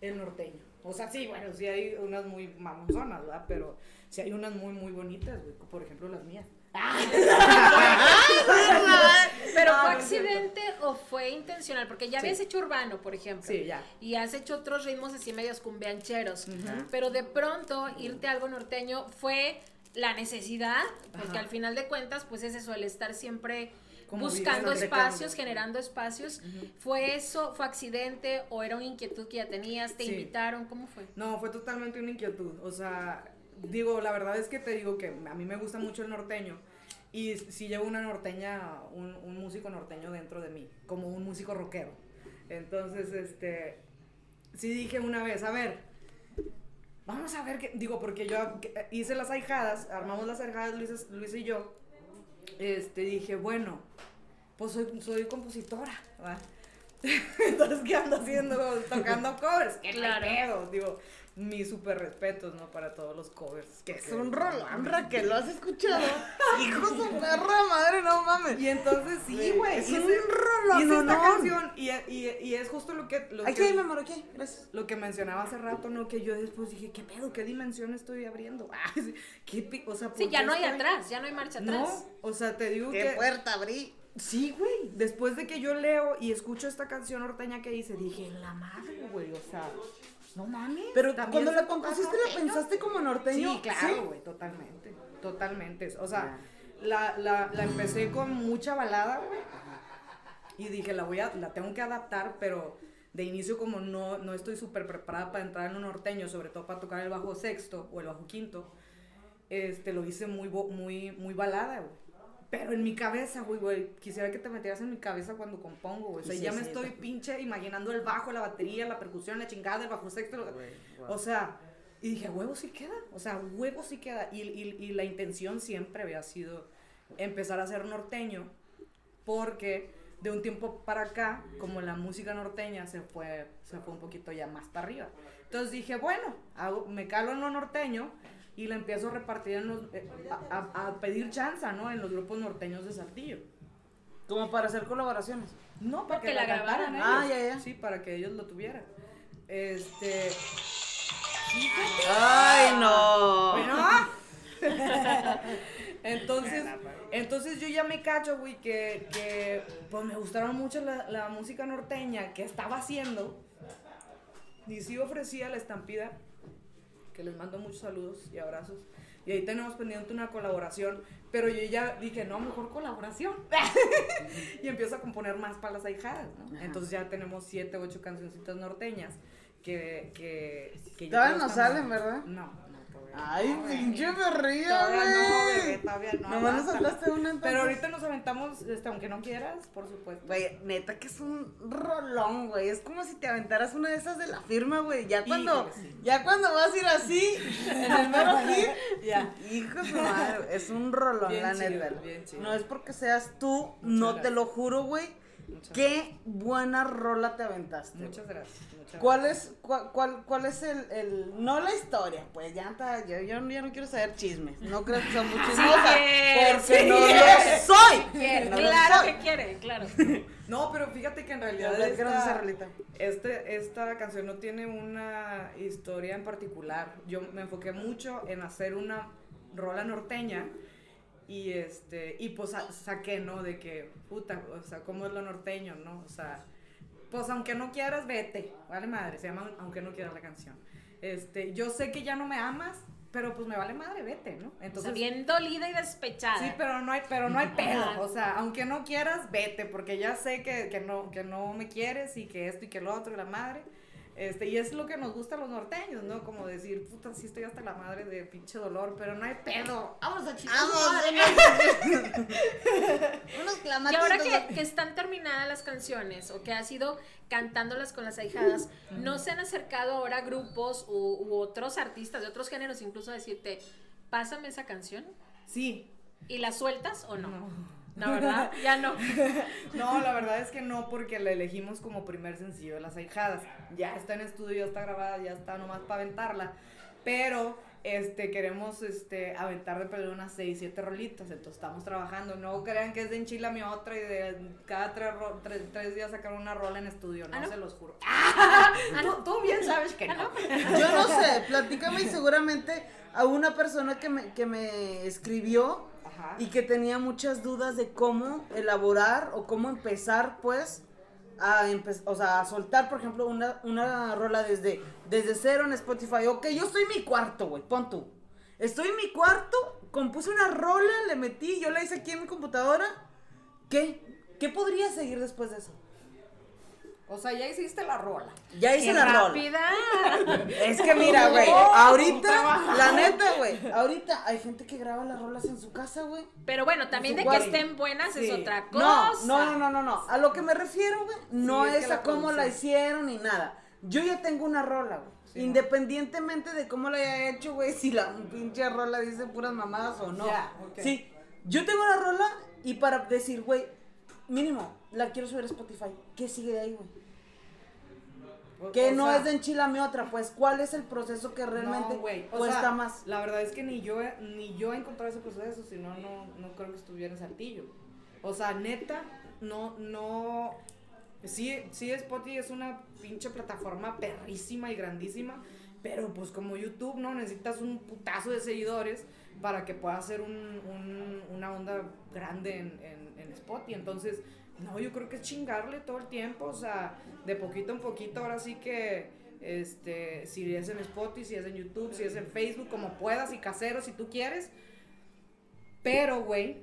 el norteño. O sea, sí, bueno, sí hay unas muy mamonzonas, ¿verdad? Pero sí hay unas muy, muy bonitas, güey, por ejemplo las mías. <laughs> Pero Ah, fue accidente o fue intencional, porque ya Sí. habías hecho urbano, por ejemplo. Sí, ya. Y has hecho otros ritmos así medios cumbiancheros. Ujú. Pero de pronto irte a algo norteño fue la necesidad, porque Ajá. al final de cuentas, pues ese suele estar siempre buscando espacios, generando espacios. ¿Fue eso, fue accidente o era una inquietud que ya tenías? ¿Te Sí. invitaron? ¿Cómo fue? No, fue totalmente una inquietud. O sea, digo, la verdad es que te digo que a mí me gusta mucho el norteño. Y si llevo una norteña, un, un músico norteño dentro de mí, como un músico rockero. Entonces, este, sí dije una vez, a ver, vamos a ver qué, digo, porque yo hice las ahijadas, armamos las ahijadas Luis, Luis y yo, este, dije, bueno, pues soy, soy compositora, ¿va? <laughs> Entonces, ¿qué ando haciendo? Tocando covers, qué Claro. pedo, digo, mis super respetos, ¿no? Para todos los covers. Que es un rolón, Raquel, ¿lo has escuchado? <laughs> Hijo de perra madre, no mames. Y entonces sí, Sí, güey. es un rolón, hice esta no, no. canción y, y, y es justo lo que, lo, Aquí, que, mi amor, aquí, gracias. lo que mencionaba hace rato, ¿no? Que yo después dije, ¿qué pedo? ¿Qué dimensión estoy abriendo? <laughs> Ah, sí, ¿qué o sea, Sí, ¿por ya qué no hay estoy- atrás, ya no hay marcha atrás. No, o sea, te digo ¿Qué que... puerta abrí? Sí, güey. Después de que yo leo y escucho esta canción norteña que hice, dije, la madre, güey, o sea, no mames. Pero cuando la compusiste, ¿la pensaste como norteño? Sí, claro, güey, totalmente, totalmente. O sea, la, la, la empecé con mucha balada, güey. Y dije, la voy a, la tengo que adaptar, pero de inicio como no, no estoy súper preparada para entrar en un norteño, sobre todo para tocar el bajo sexto o el bajo quinto, este, lo hice muy, bo- muy, muy balada, güey. Pero en mi cabeza, güey, güey, quisiera que te metieras en mi cabeza cuando compongo, güey. O sea, Sí, ya me sí, estoy pinche imaginando el bajo, la batería, la percusión, la chingada, el bajo sexto. lo- Güey, wow. O sea, y dije, huevo sí queda. O sea, huevo sí queda. Y, y- y la intención siempre había sido empezar a ser norteño, porque de un tiempo para acá, como la música norteña se fue, se fue un poquito ya más para arriba. Entonces dije, bueno, hago- me calo en lo norteño y la empiezo a repartir en los, eh, a, a- a pedir chanza, ¿no? En los grupos norteños de Saltillo. Como para hacer colaboraciones. No, para Porque que la grabaran. ellos. Ah, ya, ya. Sí, para que ellos lo tuvieran. Este. Ay, no. Bueno. <laughs> entonces, entonces yo ya me cacho, güey, que, que pues me gustaron mucho la, la música norteña que estaba haciendo. Y sí ofrecía la estampida, que les mando muchos saludos y abrazos. Y ahí tenemos pendiente una colaboración, pero yo ya dije, no, mejor colaboración. <laughs> y empiezo a componer más para las ahijadas, ¿no? Ajá. Entonces ya tenemos siete, ocho cancioncitas norteñas que... que, que Todavía no salen, ¿verdad? No. Ay, no, pinche güey. berría, Todavía no, güey. bebé, todavía no. Nomás nos hablaste una entonces. Pero ahorita nos aventamos, este, aunque no quieras, por supuesto. Güey, neta que es un rolón, güey. Es como si te aventaras una de esas de la firma, güey. Ya cuando, Híjole, sí. ya cuando vas a ir así, <laughs> en el mero hit, Ya. hijo de madre, es un rolón, Bien la chido, neta. bien chido. No es porque seas tú, no te lo juro, güey. Muchas Qué buena rola te aventaste. Muchas gracias. muchas ¿Cuál gracias. es, cuál, cuál, cuál es el, el, no la historia, pues ya está, yo, yo ya no quiero saber chismes, no creo que sea muy chismosa, quiere, porque sí no quiere. lo soy. Quiere, No lo claro soy. que quiere, claro. <laughs> No, pero fíjate que en realidad A ver, ¿qué nos dice esta, este, esta canción no tiene una historia en particular. Yo me enfoqué mucho en hacer una rola norteña y este y pues sa- saqué, ¿no? De que, puta, o sea, ¿cómo es lo norteño, no? O sea, pues aunque no quieras, vete, vale madre, se llama Aunque no quieras la canción. Este, yo sé que ya no me amas, pero pues me vale madre, vete, ¿no? O sea, Entonces, bien dolida y despechada. Sí, pero no hay, pero no hay pedo. O sea, aunque no quieras, vete, porque ya sé que, que no, que no me quieres y que esto y que lo otro y la madre. Este, y es lo que nos gusta a los norteños, ¿no? Como decir, puta, sí estoy hasta la madre de pinche dolor, pero no hay pedo. Vamos a chingar. <laughs> Unos Y clamatitos. ahora que, que están terminadas las canciones o que has ido cantándolas con las ahijadas, ¿no se han acercado ahora grupos u, u otros artistas de otros géneros incluso a decirte, pásame esa canción? Sí. ¿Y la sueltas o no? No. No, ¿verdad? Ya no. <laughs> No, la verdad es que no, porque la elegimos como primer sencillo de las ahijadas. Ya está en estudio, ya está grabada, ya está nomás para aventarla. Pero este queremos este aventar de perder unas 6, 7 rolitas. Entonces estamos trabajando. No crean que es de enchila mi otra y de cada tres, tres, tres días sacar una rola en estudio. No, ¿Ah, no? se los juro. <laughs> Ah, Tú, tú bien sabes que no. <laughs> Yo no sé, platícame y seguramente a una persona que me, que me escribió Y que tenía muchas dudas de cómo elaborar o cómo empezar, pues, a, empe- o sea, a soltar, por ejemplo, una, una rola desde, desde cero en Spotify. Ok, yo estoy en mi cuarto, güey, pon tú. Estoy en mi cuarto, compuse una rola, le metí, yo la hice aquí en mi computadora. ¿Qué? ¿Qué podría seguir después de eso? O sea, ya hiciste la rola. Ya hice ¡Qué la rola. rápida! <laughs> Es que mira, güey, ahorita, la neta, güey, ahorita hay gente que graba las rolas en su casa, güey. Pero bueno, también de que estén buenas es otra cosa. no, no, no, no, no. A lo que me refiero, güey, no Sí, es es, que a la cómo la hicieron ni nada. Yo ya tengo una rola, güey. Sí, Independientemente de cómo la haya hecho, güey, si la pinche rola dice puras mamadas o no. Ya, ok. Sí, yo tengo la rola y para decir, güey, mínimo, la quiero subir a Spotify. ¿Qué sigue de ahí, güey? Que o no sea, es de enchilame otra, pues, ¿cuál es el proceso que realmente No. O cuesta sea, más? La verdad es que ni yo, he- ni yo he encontrado ese proceso, si no, no, no creo que estuviera en Saltillo. O sea, neta, no, no. Sí, sí, Spotify es una pinche plataforma perrísima y grandísima, pero pues como YouTube, ¿no? Necesitas un putazo de seguidores para que pueda hacer un, un- una onda grande en, en, en Spotify. Entonces, no, yo creo que es chingarle todo el tiempo, o sea, de poquito en poquito, ahora sí que, este, si es en Spotify, si es en YouTube, si es en Facebook, como puedas y casero, si tú quieres. Pero, güey,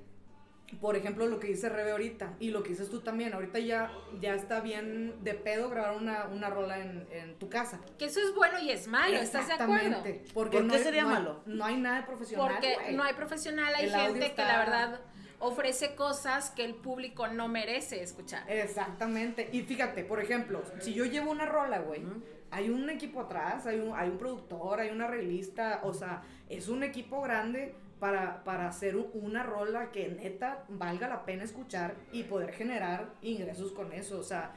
por ejemplo, lo que dice Rebe ahorita y lo que dices tú también, ahorita ya, ya está bien de pedo grabar una, una rola en, en tu casa. Que eso es bueno y es malo, ¿estás de acuerdo? Exactamente. Porque ¿Por no qué hay- sería no hay- malo? No hay nada de profesional. Porque no hay profesional, hay El gente que la verdad ofrece cosas que el público no merece escuchar. Exactamente. Y fíjate, por ejemplo, si yo llevo una rola, güey, hay un equipo atrás, hay un, hay un productor, hay una arreglista, o sea, es un equipo grande para, para hacer una rola que neta valga la pena escuchar y poder generar ingresos con eso. O sea,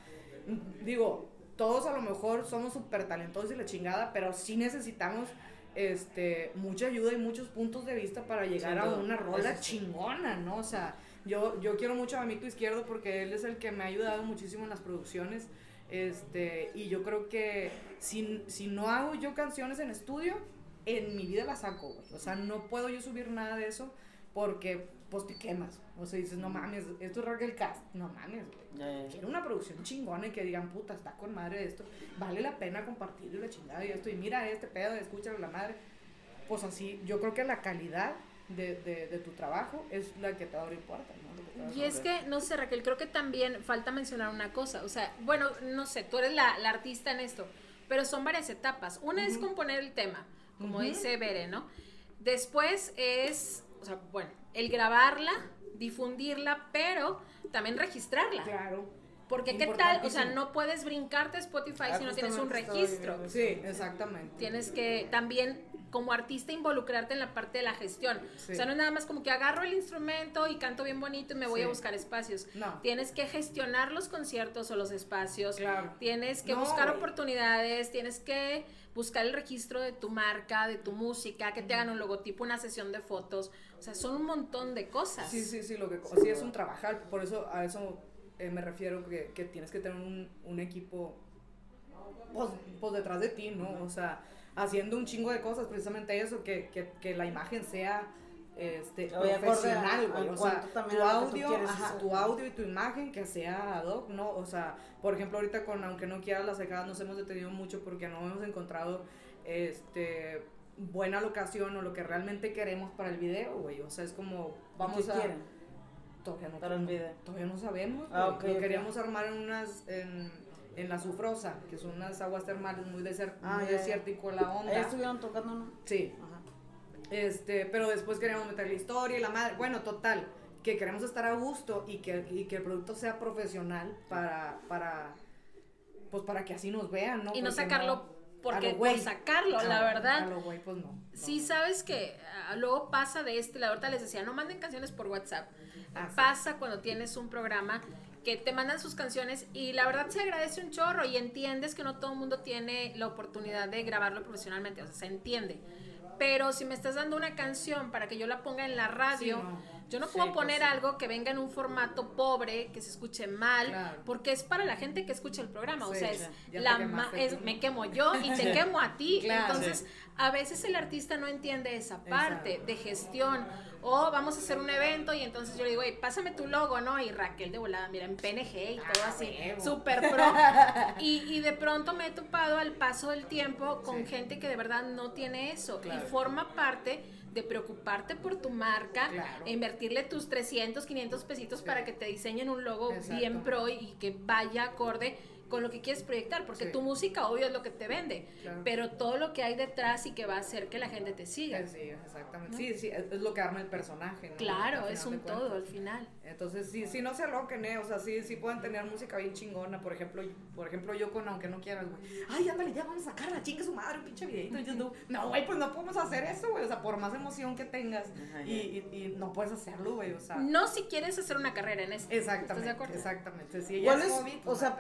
digo, todos a lo mejor somos súper talentosos y la chingada, pero sí necesitamos este, mucha ayuda y muchos puntos de vista para llegar a una rola chingona, ¿no? O sea, yo, yo quiero mucho a Amito Izquierdo porque él es el que me ha ayudado muchísimo en las producciones. Este, y yo creo que si, si no hago yo canciones en estudio, en mi vida las saco, güey. O sea, no puedo yo subir nada de eso porque pues te quemas. O sea, dices, no mames, esto es Raquel Cast. No mames, güey. Ya, ya. Quiero una producción chingona y que digan, puta, está con madre esto. Vale la pena compartirlo y la chingada y esto. Y mira este pedo, escúchalo la madre. Pues así, yo creo que la calidad de, de, de tu trabajo es la que te va a abrir puertas, ¿no? Y es que, no sé, Raquel, creo que también falta mencionar una cosa. O sea, bueno, no sé, tú eres la, la artista en esto, pero son varias etapas. Una es componer el tema, como Ujú. dice Bere, ¿no? Después es o sea, bueno, el grabarla, difundirla, pero también registrarla. Claro. Porque qué tal, o sea, no puedes brincarte Spotify Ah, si no tienes un registro. Sí, exactamente. Tienes que también como artista involucrarte en la parte de la gestión. Sí. O sea, no es nada más como que agarro el instrumento y canto bien bonito y me voy Sí. a buscar espacios. No. Tienes que gestionar los conciertos o los espacios. Claro. Tienes que No, buscar oportunidades, tienes que buscar el registro de tu marca, de tu música, que te hagan un logotipo, una sesión de fotos. O sea, son un montón de cosas. Sí, sí, sí, lo que sí es un trabajar, por eso a eso eh, me refiero que, que tienes que tener un, un equipo pues, pues detrás de ti, ¿no? O sea, haciendo un chingo de cosas, precisamente eso, que, que, que la imagen sea este, acorde profesional, güey. O sea, tu tú audio, ajá, hacer. tu audio y tu imagen que sea ad hoc, ¿no? O sea, por ejemplo, ahorita con Aunque no quieras las cejadas nos hemos detenido mucho porque no hemos encontrado este buena locación o lo que realmente queremos para el video, güey. O sea, es como vamos ¿Qué a quieren todavía no para el video? todavía no sabemos. Ah, güey. ok, Lo ok. queríamos armar en unas en, en la Sufrosa, que son unas aguas termales muy, deser- Ah, muy ya. desértico la onda. Ahí estuvieron tocando, ¿no? Sí, Ajá. Este, pero después queríamos meter la historia y la madre. Bueno, total, que queremos estar a gusto y que, y que el producto sea profesional para, para, pues para que así nos vean, ¿no? Y no Porque sacarlo a porque por sacarlo, la Ah, verdad. A lo güey, pues no. Sí, no. sabes que ah, luego pasa de este, la ahorita les decía, no manden canciones por WhatsApp. Ah, sí. Pasa cuando tienes un programa que te mandan sus canciones y la verdad se agradece un chorro y entiendes que no todo el mundo tiene la oportunidad de grabarlo profesionalmente, o sea, se entiende. Pero si me estás dando una canción para que yo la ponga en la radio, Sí, no. yo no puedo pues poner sí. algo que venga en un formato pobre, que se escuche mal, Claro. porque es para la gente que escucha el programa, o sea, es la es- me quemo yo y te quemo a ti. <laughs> Claro. Entonces, a veces el artista no entiende esa parte Exacto. de gestión. O vamos a hacer un evento y entonces yo le digo, "Ey, pásame tu logo, ¿no? Y Raquel de volada, mira, en PNG y todo Ah, así, huevo. súper pro. <laughs> y, y de pronto me he topado al paso del tiempo con Sí. gente que de verdad no tiene eso. Claro. Y forma parte de preocuparte por tu marca, Claro. e invertirle tus 300, 500 pesitos Sí. para que te diseñen un logo Exacto. bien pro y que vaya acorde con lo que quieres proyectar, porque Sí. tu música obvio es lo que te vende, Claro. pero todo lo que hay detrás y que va a hacer que la gente te siga. Sí, exactamente. Sí, sí, es, es lo que arma el personaje. ¿no? Claro, es un todo al final. Entonces, sí, sí, no se aloquen, ¿eh? O sea, sí, sí pueden tener música bien chingona. Por ejemplo, por ejemplo yo con Aunque No Quieras, güey. Ay, ándale, ya vamos a sacarla, chingue su madre, un pinche videito en YouTube. No, güey, pues no podemos hacer eso, güey. O sea, por más emoción que tengas Ajá, y, y, y no puedes hacerlo, güey. O sea, No si quieres hacer una carrera en esto. ¿Estás exactamente, de acuerdo? exactamente. Si ella ¿Cuál es es? hobby, O pues sea.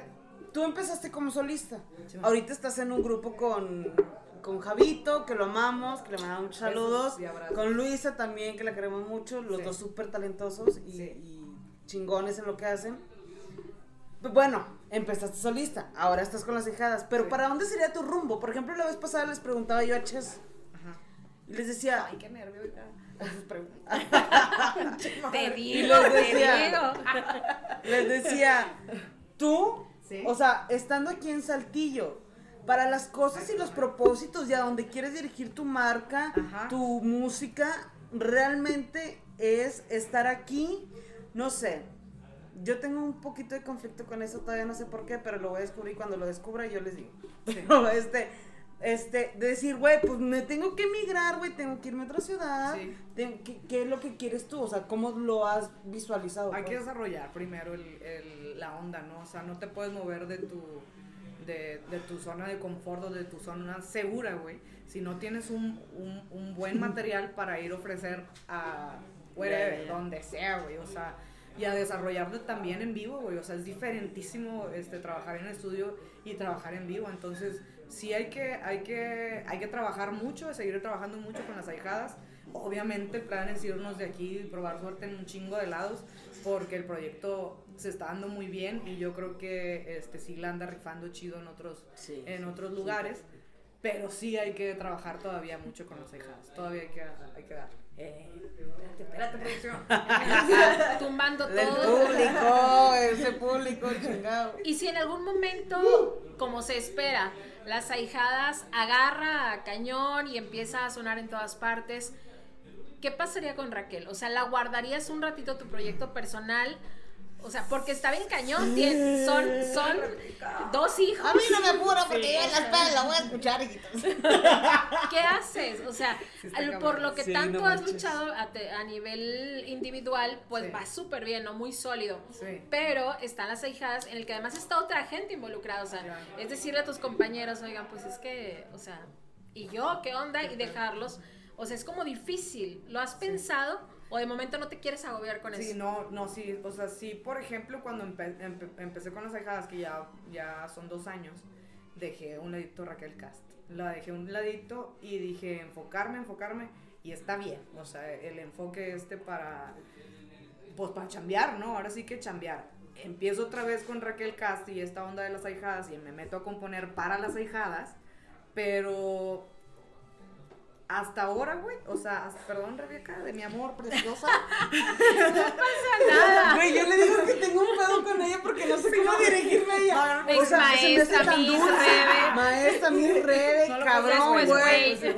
Tú empezaste como solista. Sí. Ahorita estás en un grupo con, con Javito, que lo amamos, que le mandamos muchos saludos. Con Luisa también, que la queremos mucho. Los Sí. dos súper talentosos y, Sí. y chingones en lo que hacen. Pues Bueno, empezaste solista, ahora estás con las hijadas. Pero. ¿para dónde sería tu rumbo? Por ejemplo, la vez pasada les preguntaba yo a Ches Ajá. y les decía, Ay, qué nervio. <laughs> <laughs> Te digo, les te decía- digo. les decía, tú, Sí. o sea, estando aquí en Saltillo, para las cosas y los propósitos y a donde quieres dirigir tu marca, Ajá. tu música, realmente es estar aquí, no sé. Yo tengo un poquito de conflicto con eso, todavía no sé por qué, pero lo voy a descubrir cuando lo descubra yo les digo. <laughs> Pero este, este, de decir, güey, pues me tengo que emigrar, güey, tengo que irme a otra ciudad. Sí. Tengo- ¿qué, qué es lo que quieres tú? O sea, ¿cómo lo has visualizado? Hay que pues? desarrollar primero el, el- la onda, ¿no? O sea, no te puedes mover de tu, de, de tu zona de confort o de tu zona segura, güey. Si no tienes un, un, un buen <laughs> material para ir a ofrecer a wherever, donde sea, güey. O sea, y a desarrollarte también en vivo, güey. O sea, es diferentísimo este, trabajar en estudio y trabajar en vivo. Entonces, sí hay que, hay que, hay que trabajar mucho, seguir trabajando mucho con las ahijadas. Obviamente el plan es irnos de aquí y probar suerte en un chingo de lados, porque el proyecto se está dando muy bien y yo creo que este sí la anda rifando chido en otros, Sí, en sí, otros sí. Pero sí hay que trabajar todavía mucho con las ahijadas. Todavía hay que, hay que dar. Eh, espérate, espérate, producción. <laughs> Tumbando El todo. público, ese público chingado. Y si en algún momento, como se espera, las ahijadas agarra a cañón y empieza a sonar en todas partes, ¿qué pasaría con Raquel? O sea, ¿la guardarías un ratito tu proyecto personal O sea, porque está bien cañón. tien- son, son dos hijos. A mí no me apuro porque yo en la espalda la voy a escuchar, hijitos. <laughs> ¿Qué haces? O sea, Sí por lo que Sí, tanto no has luchado a, te- a nivel individual, pues Sí. va súper bien, ¿no? Muy sólido. Sí. Pero están las ahijadas en el que además está otra gente involucrada. O sea, Claro. es decirle a tus compañeros, oigan, pues es que, o sea, ¿y yo qué onda? Y dejarlos. O sea, es como difícil. ¿Lo has pensado? ¿O de momento no te quieres agobiar con Sí, eso? no, no, sí, o sea, sí, por ejemplo, cuando empe- empe- empecé con las ahijadas, que ya, ya son dos años, dejé un ladito Raquel Cast. La dejé un ladito y dije enfocarme, enfocarme, y está bien, o sea, el enfoque este para, pues para chambear, ¿no? Ahora sí que chambear. Empiezo otra vez con Raquel Cast y esta onda de las ahijadas y me meto a componer para las ahijadas, pero hasta ahora, güey, o sea, hasta- perdón, Rebeca, de mi amor preciosa. <laughs> Nada. Güey, yo le digo que tengo un pedo con ella porque no sé cómo dirigirme a ella. No, no, O sea, se me hace maestra, tan Miss dulce. Rebe. Maestra, mi Rebe, No lo cabrón, güey. decir,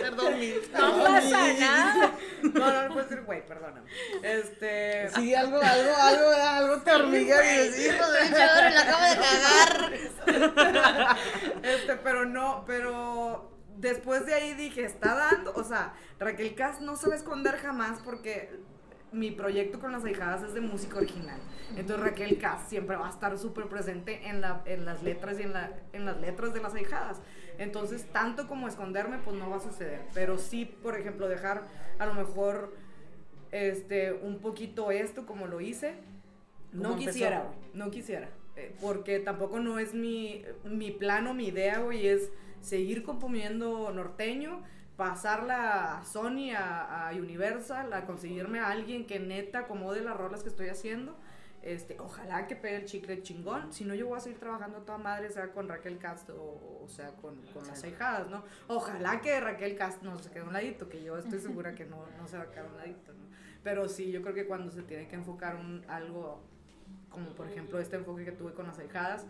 Perdón, Miss. No pasa nada. No, no, no puedo decir güey, perdóname. Este. Sí, algo, algo, algo, algo te hormiga y dices, hijo de chador, la acabo de cagar. Este, pero no, pero después de ahí dije, está dando, o sea, Raquel Cas no se va a esconder jamás porque mi proyecto con las ahijadas es de música original. Entonces Raquel Cas siempre va a estar súper presente en, la, en las letras y en, la, en las letras de las ahijadas. Entonces, tanto como esconderme, pues no va a suceder. Pero sí, por ejemplo, dejar a lo mejor este, un poquito esto como lo hice. No Como empezó. quisiera, no quisiera. Porque tampoco no es mi, mi plan o mi idea, güey, es seguir componiendo norteño, pasarla a Sony, a, a Universal, a conseguirme a alguien que neta acomode las rolas que estoy haciendo. Este, ojalá que pegue el chicle chingón. Si no, yo voy a seguir trabajando a toda madre, sea con Raquel Cast o, o sea con, con las ahijadas, ¿no? Ojalá que Raquel Cast no se quede a un ladito, que yo estoy <laughs> segura que no, no se va a quedar a un ladito, ¿no? Pero sí, yo creo que cuando se tiene que enfocar un, algo, como por ejemplo este enfoque que tuve con las ahijadas,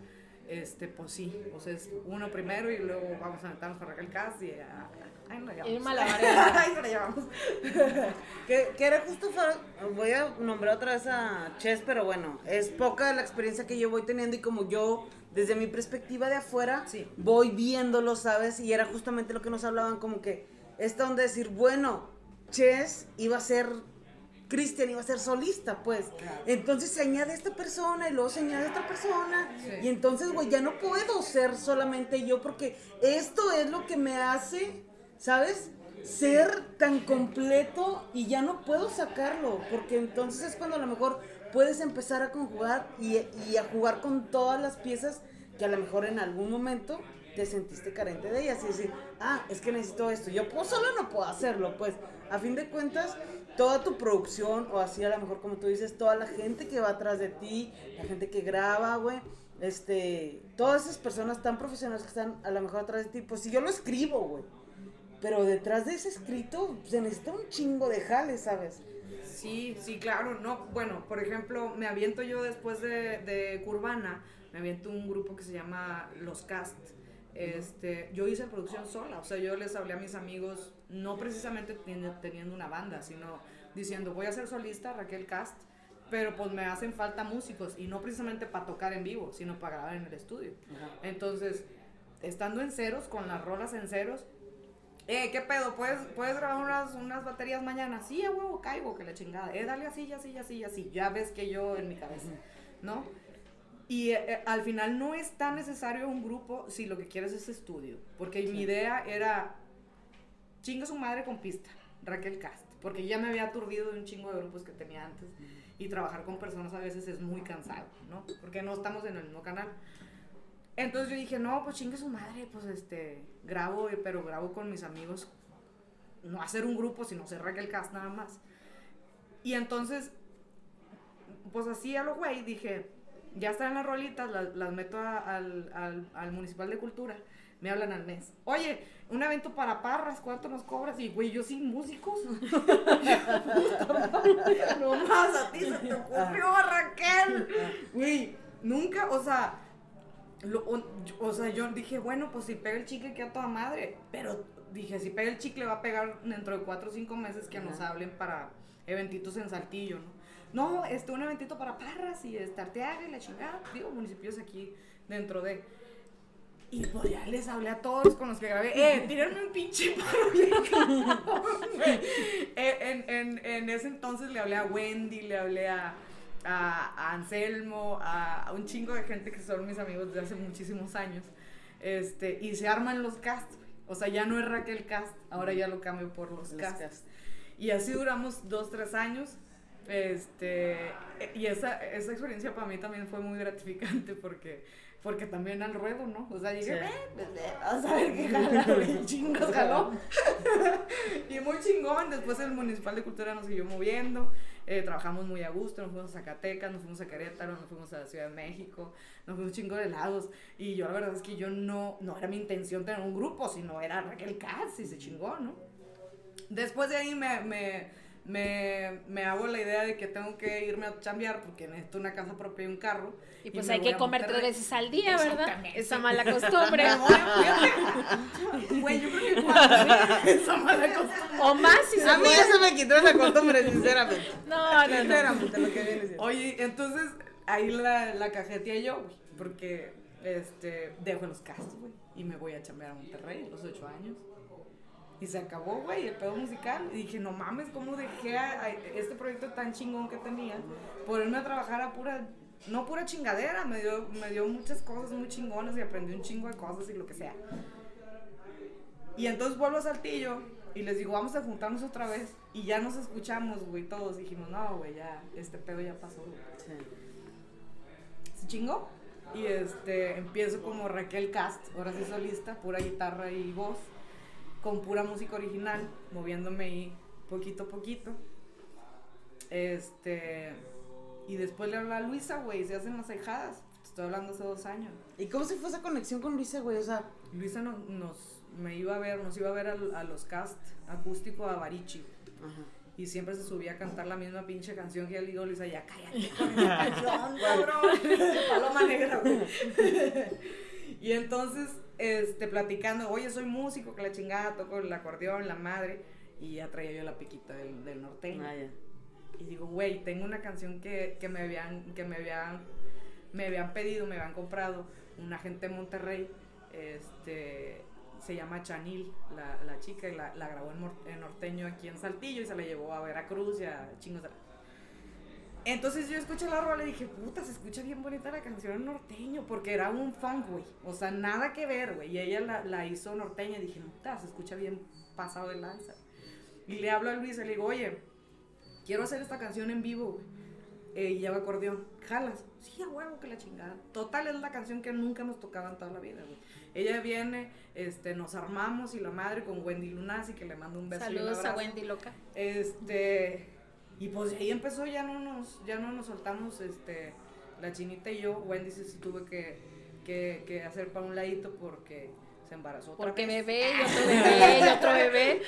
este, pues sí, o sea, es uno primero y luego vamos a meternos con Raquel Cast y ah, ahí nos la llevamos. <laughs> ahí nos la llevamos. <laughs> Que, que era justo, para- voy a nombrar otra vez a Chess, pero bueno, es poca la experiencia que yo voy teniendo y como yo, desde mi perspectiva de afuera, Sí. voy viéndolo, ¿sabes? Y era justamente lo que nos hablaban, como que esta onda de decir, bueno, Chess iba a ser, Cristian iba a ser solista, pues. Claro. Entonces se añade esta persona y luego se añade otra persona. Sí. Y entonces, güey, ya no puedo ser solamente yo porque esto es lo que me hace, ¿sabes? Ser tan completo y ya no puedo sacarlo. Porque entonces es cuando a lo mejor puedes empezar a conjugar y, y a jugar con todas las piezas que a lo mejor en algún momento te sentiste carente de ellas y decir, ah, es que necesito esto. Yo pues, solo no puedo hacerlo, pues. A fin de cuentas, toda tu producción, o así a lo mejor como tú dices, toda la gente que va atrás de ti, la gente que graba, güey, este, todas esas personas tan profesionales que están a lo mejor atrás de ti, pues si yo lo escribo, güey. Pero detrás de ese escrito se necesita un chingo de jale, ¿sabes? Sí, sí, claro, no, bueno, por ejemplo, me aviento yo después de, de Curvana, me aviento un grupo que se llama Los Cast. Este, yo hice producción sola, o sea, yo les hablé a mis amigos, no precisamente teni- teniendo una banda, sino diciendo, voy a ser solista, Raquel Cast, pero pues me hacen falta músicos, y no precisamente para tocar en vivo, sino para grabar en el estudio. Entonces, estando en ceros, con las rolas en ceros, eh, ¿qué pedo? ¿Puedes, ¿Puedes grabar unas, unas baterías mañana? Sí, a huevo, caigo, que la chingada. Eh, dale así, así, así, así. Ya ves que yo en mi cabeza, ¿no? Y eh, eh, al final no es tan necesario un grupo si lo que quieres es estudio. Porque mi idea era, chinga su madre con pista, Raquel Cast. Porque ya me había aturdido de un chingo de grupos que tenía antes. Y trabajar con personas a veces es muy cansado, ¿no? Porque no estamos en el mismo canal. Entonces yo dije, no, pues chingue su madre, pues este, grabo, pero grabo con mis amigos, no hacer un grupo, sino ser Raquel Cast nada más. Y entonces, pues así a lo güey, dije, ya están las rolitas, las, las meto a- al, al, al Municipal de Cultura, me hablan al mes. Oye, un evento para parras, ¿cuánto nos cobras? Y güey, yo sin músicos. <laughs> no más a ti se te ocurrió, Raquel. Güey, nunca, o sea, lo- o, o sea, yo dije, bueno, pues si pega el chicle que a toda madre, pero dije, si pega el chicle va a pegar dentro de cuatro o cinco meses que nos hablen para eventitos en Saltillo, ¿no? No, este, un eventito para Parras y Arteaga y la chingada, digo, municipios aquí dentro de... Y pues ya les hablé a todos con los que grabé, eh, tírenme un pinche <laughs> paro en, en, en ese entonces le hablé a Wendy, le hablé a, a, a Anselmo, a, a un chingo de gente que son mis amigos desde hace muchísimos años. Este, y se arman los casts. O sea, ya no es Raquel Cast, ahora ya lo cambio por los, Los casts. cast. Y así duramos dos, tres años. Este, y esa, esa experiencia para mí también fue muy gratificante porque, porque también al ruedo, ¿no? O sea, dije, Sí. "Ven, pues, eh, vamos a ver qué jala, <laughs> chingos jaló. <laughs> y muy chingón, después el Municipal de Cultura nos siguió moviendo, eh, trabajamos muy a gusto, nos fuimos a Zacatecas, nos fuimos a Querétaro, nos fuimos a la Ciudad de México, nos fuimos un chingo de lados, y yo la verdad es que yo no, no era mi intención tener un grupo, sino era Raquel Katz y se chingó, ¿no? Después de ahí me, me, me, me hago la idea de que tengo que irme a chambear porque necesito una casa propia y un carro. Y pues me hay que a comer tres veces al día, ¿verdad? Esa mala costumbre. <laughs> Güey, yo creo que esa mala costumbre. O más si se A mí ya se me quitó esa costumbre, sinceramente. <laughs> No, no, no. Sinceramente, lo que viene siendo. Oye, entonces ahí la, la cajeteé yo, güey, porque este, dejo los castos, güey, y me voy a chambear a Monterrey a los ocho años. Y se acabó, güey, el pedo musical. Y dije, no mames, ¿cómo dejé a, a este proyecto tan chingón que tenía por irme a trabajar a pura, no pura chingadera, me dio, me dio muchas cosas muy chingonas y aprendí un chingo de cosas y lo que sea. Y entonces vuelvo a Saltillo y les digo, vamos a juntarnos otra vez. Y ya nos escuchamos, güey, todos. Dijimos, no, güey, ya, este pedo ya pasó, Sí. se chingó. Y este, empiezo como Raquel Cast, ahora sí solista, pura guitarra y voz, con pura música original, moviéndome ahí poquito a poquito. Este, y después le hablo a Luisa, güey, se hacen las ahijadas. Te Estoy hablando hace dos años. ¿Y cómo se fue esa conexión con Luisa, güey? O sea, Luisa no- nos, me iba a ver, nos iba a ver a, los cast acústico a Barichi. ajá. Y siempre se subía a cantar la misma pinche canción que ya le digo, Luisa, ya cállate con esa canción, cabrón. <laughs> Paloma Negra, güey. Y entonces, este, platicando, oye, soy músico, que la chingada, toco el acordeón, la madre. Y ya traía yo la piquita del, del norteño. Ah. Y digo, güey, tengo una canción que, que me habían, que me habían, me habían pedido, me habían comprado, una gente de Monterrey, este, se llama Chanil, la, la chica, y la, la grabó en, en norteño aquí en Saltillo y se la llevó a Veracruz y a chingos de... Entonces yo escuché la rola y dije, puta, se escucha bien bonita la canción en norteño, porque era un funk, güey. O sea, nada que ver, güey. Y ella la, la hizo norteña y dije, puta, se escucha bien pasado de lanza. Y le hablo a Luis y le digo, oye, quiero hacer esta canción en vivo, güey. Eh, y lleva acordeón. ¿Jalas? Sí, a huevo que la chingada. Total, es la canción que nunca nos tocaba en toda la vida, güey. Ella viene, este, nos armamos y la madre con Wendy Lunasi, que le mando un beso. y un Saludos a. Wendy Loca. Este, y pues ahí empezó, ya no nos, ya no nos soltamos, este, la chinita y yo, Wendy sí, sí tuve que, que, que hacer para un ladito porque se embarazó otra Porque vez. bebé y otro <laughs> bebé y otro bebé.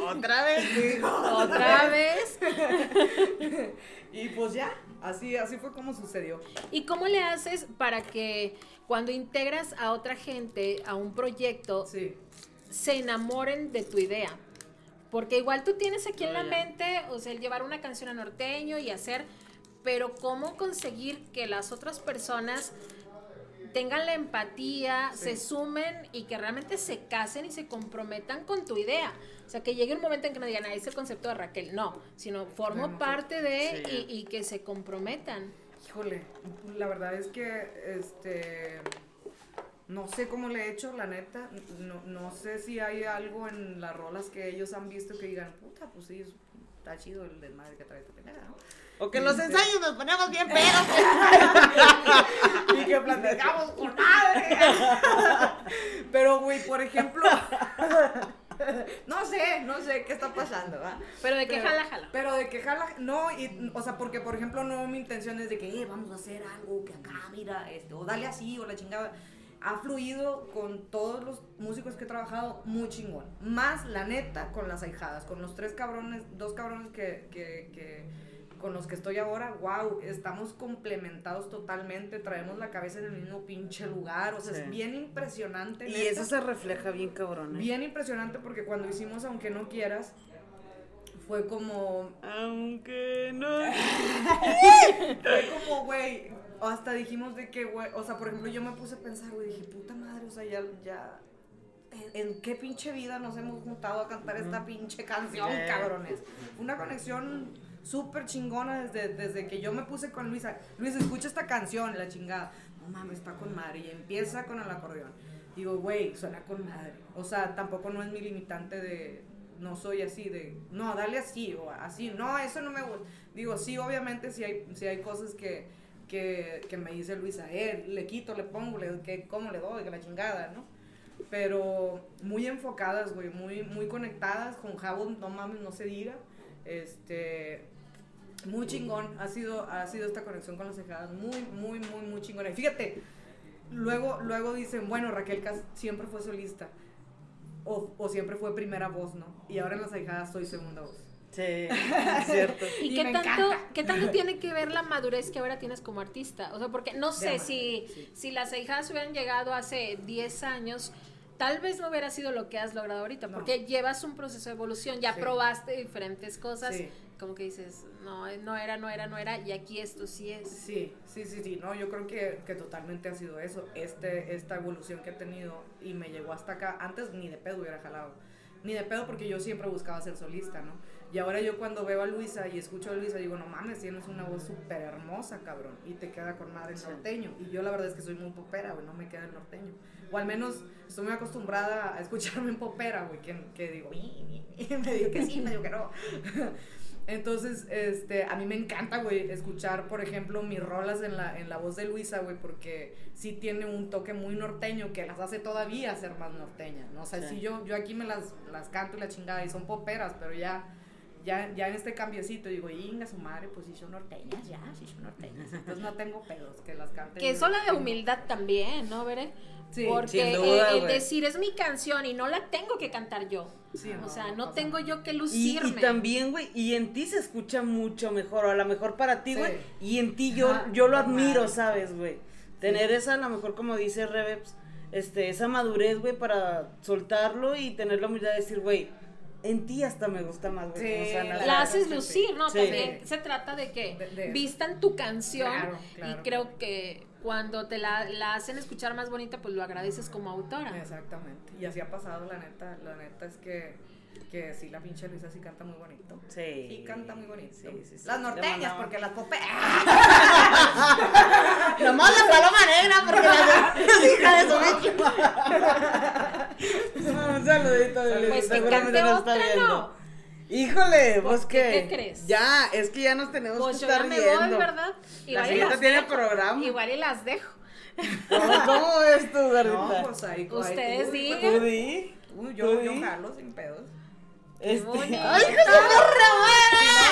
<laughs> Otra vez. Otra vez. <laughs> Y pues ya, así, así fue como sucedió. ¿Y cómo le haces para que cuando integras a otra gente a un proyecto Sí, se enamoren de tu idea? Porque igual tú tienes aquí en la ya. mente, o sea, el llevar una canción a norteño y hacer, pero ¿cómo conseguir que las otras personas tengan la empatía, Sí. se sumen y que realmente se casen y se comprometan con tu idea? O sea, que llegue un momento en que no digan, ah, es el concepto de Raquel, no, sino formo parte de Sí. y, y que se comprometan. híjole, la verdad es que, este, no sé cómo le he hecho, la neta, no, no sé si hay algo en las rolas que ellos han visto que digan, puta, pues sí, está chido el desmadre que trae esta pendeja, ¿no? O que en los ensayos nos ponemos bien pedos. <laughs> y que platicamos con madre. <laughs> Pero, güey, por ejemplo, <laughs> no sé, no sé qué está pasando, ¿va? Pero de que Pero- jala, jala. Pero de que jala, no, y, o sea, porque por ejemplo, no mi intención es de que, eh, vamos a hacer algo que acá, mira, este, o dale así, o la chingada. Ha fluido con todos los músicos que he trabajado muy chingón. Más, la neta, con las ahijadas, con los tres cabrones, dos cabrones que, que, que, con los que estoy ahora, wow, estamos complementados totalmente, traemos la cabeza en el mismo pinche lugar, o sea, Sí. es bien impresionante. Y neta. eso se refleja bien cabrón. ¿eh? Bien impresionante porque cuando hicimos Aunque no quieras, fue como, Aunque no. <laughs> fue como, güey, hasta dijimos de que, güey, o sea, por ejemplo, yo me puse a pensar, güey, dije, puta madre, o sea, ya, ya, ¿en, qué pinche vida nos hemos juntado a cantar esta pinche canción, Sí. cabrones? Una conexión súper chingona desde, desde que yo me puse con Luisa. Luis, escucha esta canción, la chingada. No mames, está con madre. Y empieza con el acordeón. Digo, güey, suena con madre. O sea, tampoco no es mi limitante de, no soy así, de, no, dale así o así. No, eso no me gusta. Digo, sí, obviamente, sí hay, sí hay cosas que, que, que me dice Luisa, eh, le quito, le pongo, le, que, ¿cómo le doy? Que la chingada, ¿no? Pero muy enfocadas, güey, muy, muy conectadas. Con Jabo, no mames, no se diga. Este, muy chingón. Ha sido, ha sido esta conexión con las cejadas. Muy, muy, muy, muy chingona. Y fíjate, luego, luego dicen, bueno, Raquel Cas siempre fue solista. O, o siempre fue primera voz, ¿no? Y ahora en las cejadas soy segunda voz. Sí, es <laughs> cierto. ¿Y, Y qué me tanto, qué tanto tiene que ver la madurez que ahora tienes como artista? O sea, porque no sé si, sí. si las hijas hubieran llegado hace 10 años, tal vez no hubiera sido lo que has logrado ahorita, No. porque llevas un proceso de evolución, ya Sí. probaste diferentes cosas, Sí. como que dices, no, no era, no era, no era, y aquí esto sí es. Sí, sí, sí, sí, no, yo creo que, que totalmente ha sido eso, este, esta evolución que he tenido y me llegó hasta acá, antes ni de pedo hubiera jalado, ni de pedo porque yo siempre buscaba ser solista, ¿no? Y ahora yo cuando veo a Luisa y escucho a Luisa digo, no mames, tienes una voz súper hermosa, cabrón, y te queda con madre norteño, y yo la verdad es que soy muy popera, güey, no me queda el norteño, o al menos estoy muy acostumbrada a escucharme en popera, güey, que, que digo, me digo que sí, me digo que no. <laughs> Entonces, este, a mí me encanta, güey, escuchar, por ejemplo, mis rolas en la, en la voz de Luisa, güey, porque sí tiene un toque muy norteño que las hace todavía ser más norteñas, ¿no? O sea, Sí. si yo, yo aquí me las, las canto y la chingada y son poperas, pero ya, ya, ya en este cambiecito digo, inga su madre, pues sí son norteñas, ya, sí son norteñas. Entonces no tengo pedos que las cante. Que eso la de humildad también, ¿no, Bere? Sí, Porque sin duda, el- el güey. decir es mi canción y no la tengo que cantar yo. Sí, o no, sea, no tengo yo que lucirme. y también, güey, y en ti se escucha mucho mejor, o a lo mejor para ti, Sí. güey, y en ti yo, Ajá, yo lo admiro, madre. ¿sabes, güey? Tener esa, a lo mejor como dice Reveps, este, esa madurez, güey, para soltarlo y tener la humildad de decir, güey, en ti hasta me gusta más. Sí, la haces lucir. ¿no? Sí. También se trata de que De- de- vistan tu canción Claro, claro. y creo que cuando te la, la hacen escuchar más bonita, pues lo agradeces como autora. Exactamente. Y así ha pasado, la neta. La neta es que, que sí, la pinche Luisa sí canta muy bonito. Sí. Sí, canta muy bonito. Sí, sí, sí. Las norteñas, porque las pope. <laughs> Nomás la paloma negra, porque la hija de su bicho. <laughs> Un saludito de Pues que seguramente cante nos está otra. ¿no? Híjole, Pues, ¿vos ¿qué- qué? crees? Ya, es que ya nos tenemos Pues que yo estar ya me viendo. voy, ¿verdad? La Igual y siguiente las tiene dejo. programa. Igual y las dejo. ¿Cómo, cómo ves tú, gordita? No, pues ahí. Ustedes digan. ¿Tú di? Uy, ¿Tú yo, yo jalo sin pedos. Este... bonito. <laughs> ¡Ay, qué se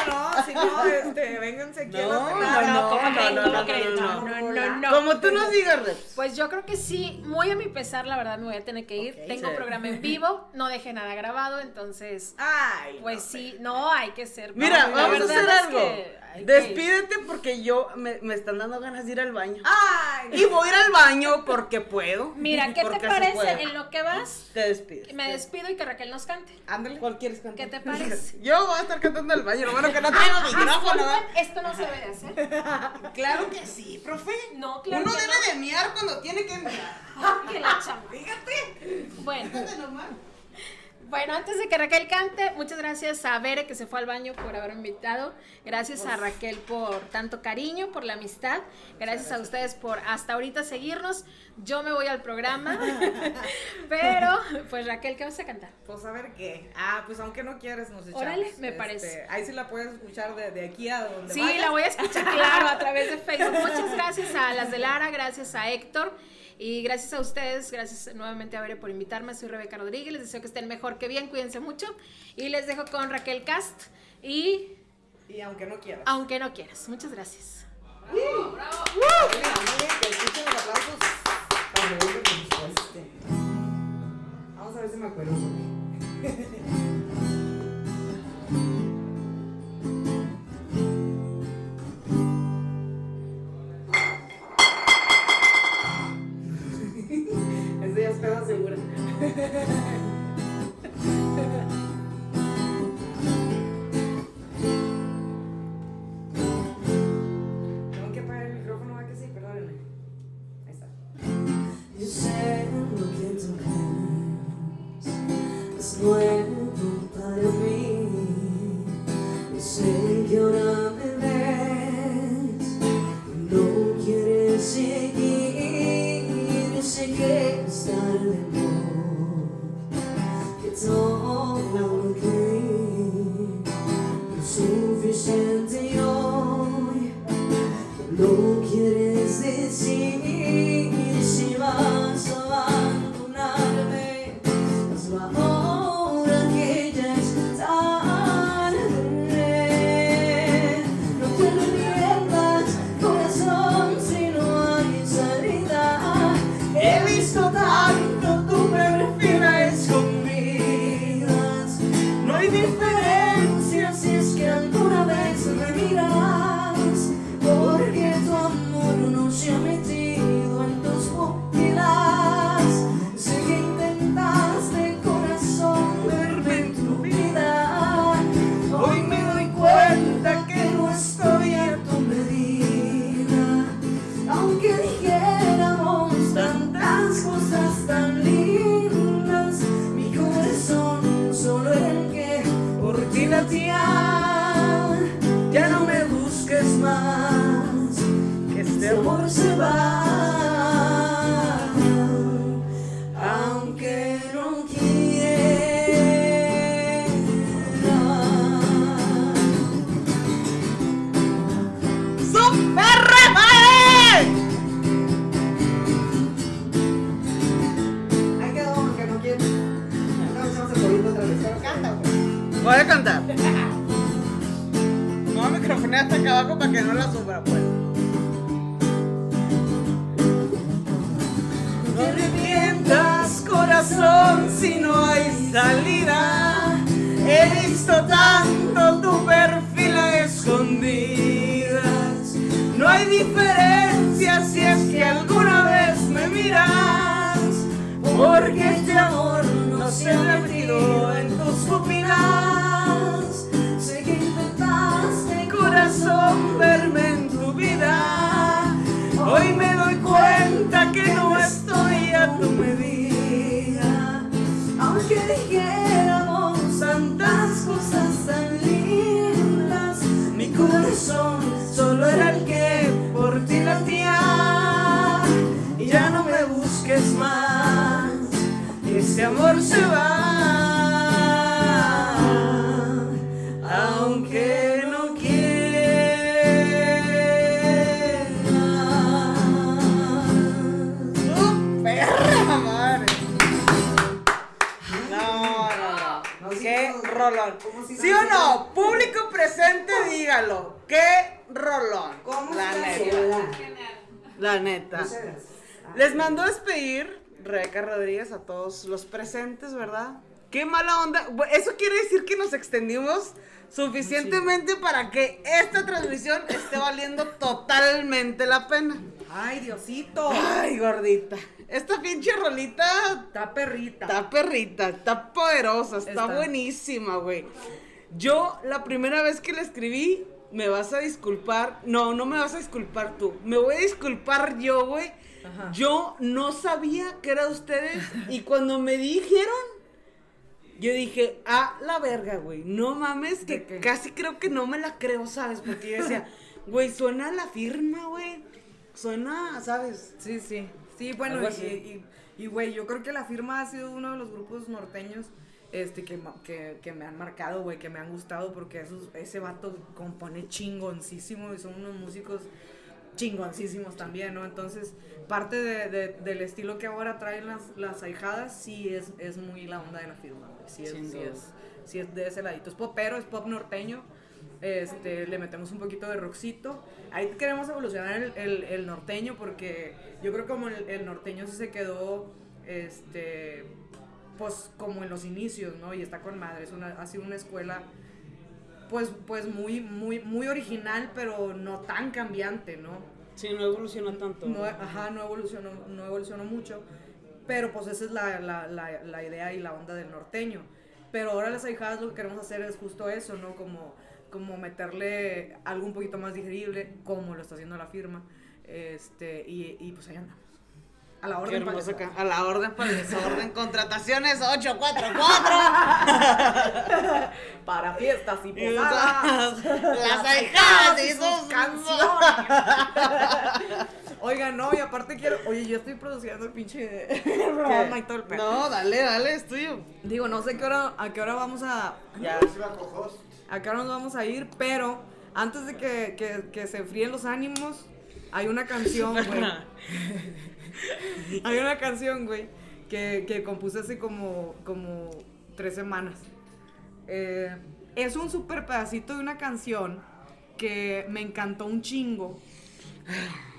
No, no, si no, <laughs> este, vénganse aquí a No, la no, no, ¿cómo no, no, ¿Cómo no, no, No, no. no, no. Como tú nos digas, Reps. Pues yo creo que sí, muy a mi pesar, la verdad, me voy a tener que ir. Ok. Tengo Sí. programa en vivo, no dejé nada grabado, entonces, Ay. pues no, sí, no, hay que ser. Mira, vamos a hacer es algo. que Despídete porque yo me, me están dando ganas de ir al baño. Ay. Y voy a ir al baño porque puedo. Mira, <laughs> ¿qué te parece en lo que vas? Te despides. Me despido y que Raquel nos cante. Ándale. ¿Cuál quieres cantar? ¿Qué te parece? <laughs> Yo voy a estar cantando el baño. Lo bueno que no traigo micrófono. ¿verdad? Esto no se debe de hacer. <laughs> Claro que sí, profe. No, claro Uno que debe no. de miar cuando tiene que miar. Que la chamba. Fíjate. Bueno, Fíjate nomás. Bueno, antes de que Raquel cante, muchas gracias a Bere que se fue al baño por haberme invitado. Gracias a Raquel por tanto cariño, por la amistad. Gracias a ustedes por hasta ahorita seguirnos. Yo me voy al programa. <laughs> Pero, pues Raquel, ¿qué vas a cantar? Pues a ver qué. Ah, pues aunque no quieres, nos echamos. Órale, me Este, parece. Ahí sí la puedes escuchar de, de aquí a donde Sí, vayas. la voy a escuchar, claro, a través de Facebook. <laughs> Muchas gracias a las de Lara, gracias a Héctor y gracias a ustedes, gracias nuevamente a Bere por invitarme. Soy Rebeca Rodríguez, les deseo que estén mejor que bien, cuídense mucho y les dejo con Raquel Cast y Y aunque no quieras. aunque no quieras. Muchas gracias. Rebeca que nos cueste. Vamos a ver si me acuerdo. <laughs> seguras. <laughs> Porque este amor no se ha metido en tus pupilas. Sé que intentaste, Corazón, verme en tu vida. Hoy me doy cuenta que no estoy a tu medida. aunque dijéramos tantas cosas tan lindas, Mi corazón solo era el que por ti latía. Y ya no me busques más. Ese amor se va. Aunque no quiera. ¡Oh, perra madre! No, no, no. ¡Qué rolón! ¿Cómo si ¿Sí o no? Público presente, dígalo. ¡Qué rolón! ¿Cómo La neta. La neta. Les mandó a despedir Rebeca Rodríguez a todos los presentes, ¿verdad? Qué mala onda. Eso quiere decir que nos extendimos suficientemente para que esta transmisión esté valiendo totalmente la pena. Ay, Diosito. Ay, gordita. Esta pinche rolita Está perrita. Está perrita, está poderosa, está, Está. buenísima, güey. Yo, la primera vez que la escribí, me vas a disculpar. No, no me vas a disculpar tú. Me voy a disculpar yo, güey. Ajá. Yo no sabía que era de ustedes. y cuando me dijeron, yo dije, ah, la verga, güey. No mames, ¿De que qué? casi creo que no me la creo, ¿sabes? Porque yo decía, <laughs> güey, suena a la firma, güey. Suena, ¿sabes? Sí, sí. Sí, bueno, y- güey, yo creo que la firma ha sido uno de los grupos norteños este, que, que, que me han marcado, güey, que me han gustado porque esos, ese vato compone chingoncísimo y son unos músicos chingoncísimos también, ¿no? Entonces, parte de- de- del estilo que ahora traen las, las ahijadas, sí es, es muy la onda de la firma. Sí es, sí es, sí es de ese ladito. Es popero, es pop norteño. Este, le metemos un poquito de rockcito. Ahí queremos evolucionar el, el- el norteño porque yo creo como el, el norteño sí se quedó, este, pues como en los inicios, ¿no? Y está con madre. Es una, ha sido una escuela, pues, pues muy, muy, muy original, pero no tan cambiante, ¿no? Sí, no evoluciona tanto. No, ajá, no evolucionó, no evolucionó mucho. Pero pues esa es la, la, la, la idea y la onda del norteño. Pero ahora las ahijadas lo que queremos hacer es justo eso, ¿no? Como, como meterle algo un poquito más digerible, como lo está haciendo la firma. Este, y, y pues ahí andamos. A la orden para ca- A la orden para el desorden. <laughs> Contrataciones 844. <laughs> Para fiestas y Y posadas. Las <laughs> ahijadas y sus canciones. Oigan, no, y aparte quiero. Oye, yo estoy produciendo el pinche programa y todo el pedo. No, dale, dale, es tuyo. Digo, no sé qué hora, a qué hora vamos a. Ya. a qué hora nos vamos a ir, pero antes de que, que, que se enfríen los ánimos, hay una canción, güey. <laughs> hay una canción, güey, que, que compuse hace como, como tres semanas. Eh, es un super pedacito de una canción que me encantó un chingo.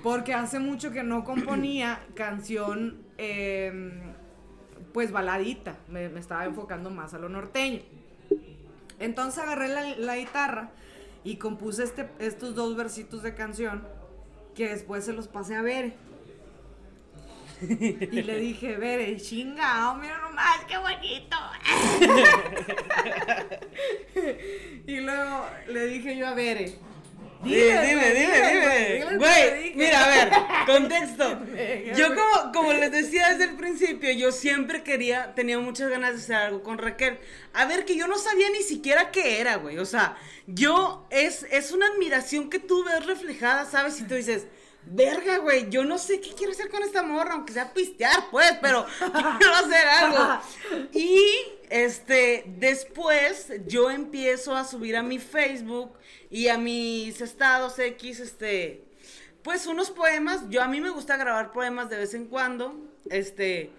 Porque hace mucho que no componía <clears throat> canción, eh, pues baladita. Me, me estaba enfocando más a lo norteño. Entonces agarré la, la guitarra y compuse este, estos dos versitos de canción que después se los pasé a Bere. Y le dije, Bere, chingao, mira nomás, qué bonito. <laughs> y luego le dije yo a Bere. Dime, dime, güey, dime, güey, dime. dile lo que le Güey, mira, a ver, contexto. <laughs> Yo como, como les decía desde el principio, yo siempre quería, tenía muchas ganas de hacer algo con Raquel. A ver, que yo no sabía ni siquiera qué era, güey. O sea, yo, es, es una admiración que tú ves reflejada, ¿sabes? Y tú dices, verga, güey, yo no sé qué quiero hacer con esta morra, aunque sea pistear, pues, pero <laughs> quiero hacer algo. <laughs> Y, este, después yo empiezo a subir a mi Facebook y a mis estados X, este, pues unos poemas. Yo a mí me gusta grabar poemas de vez en cuando. Este,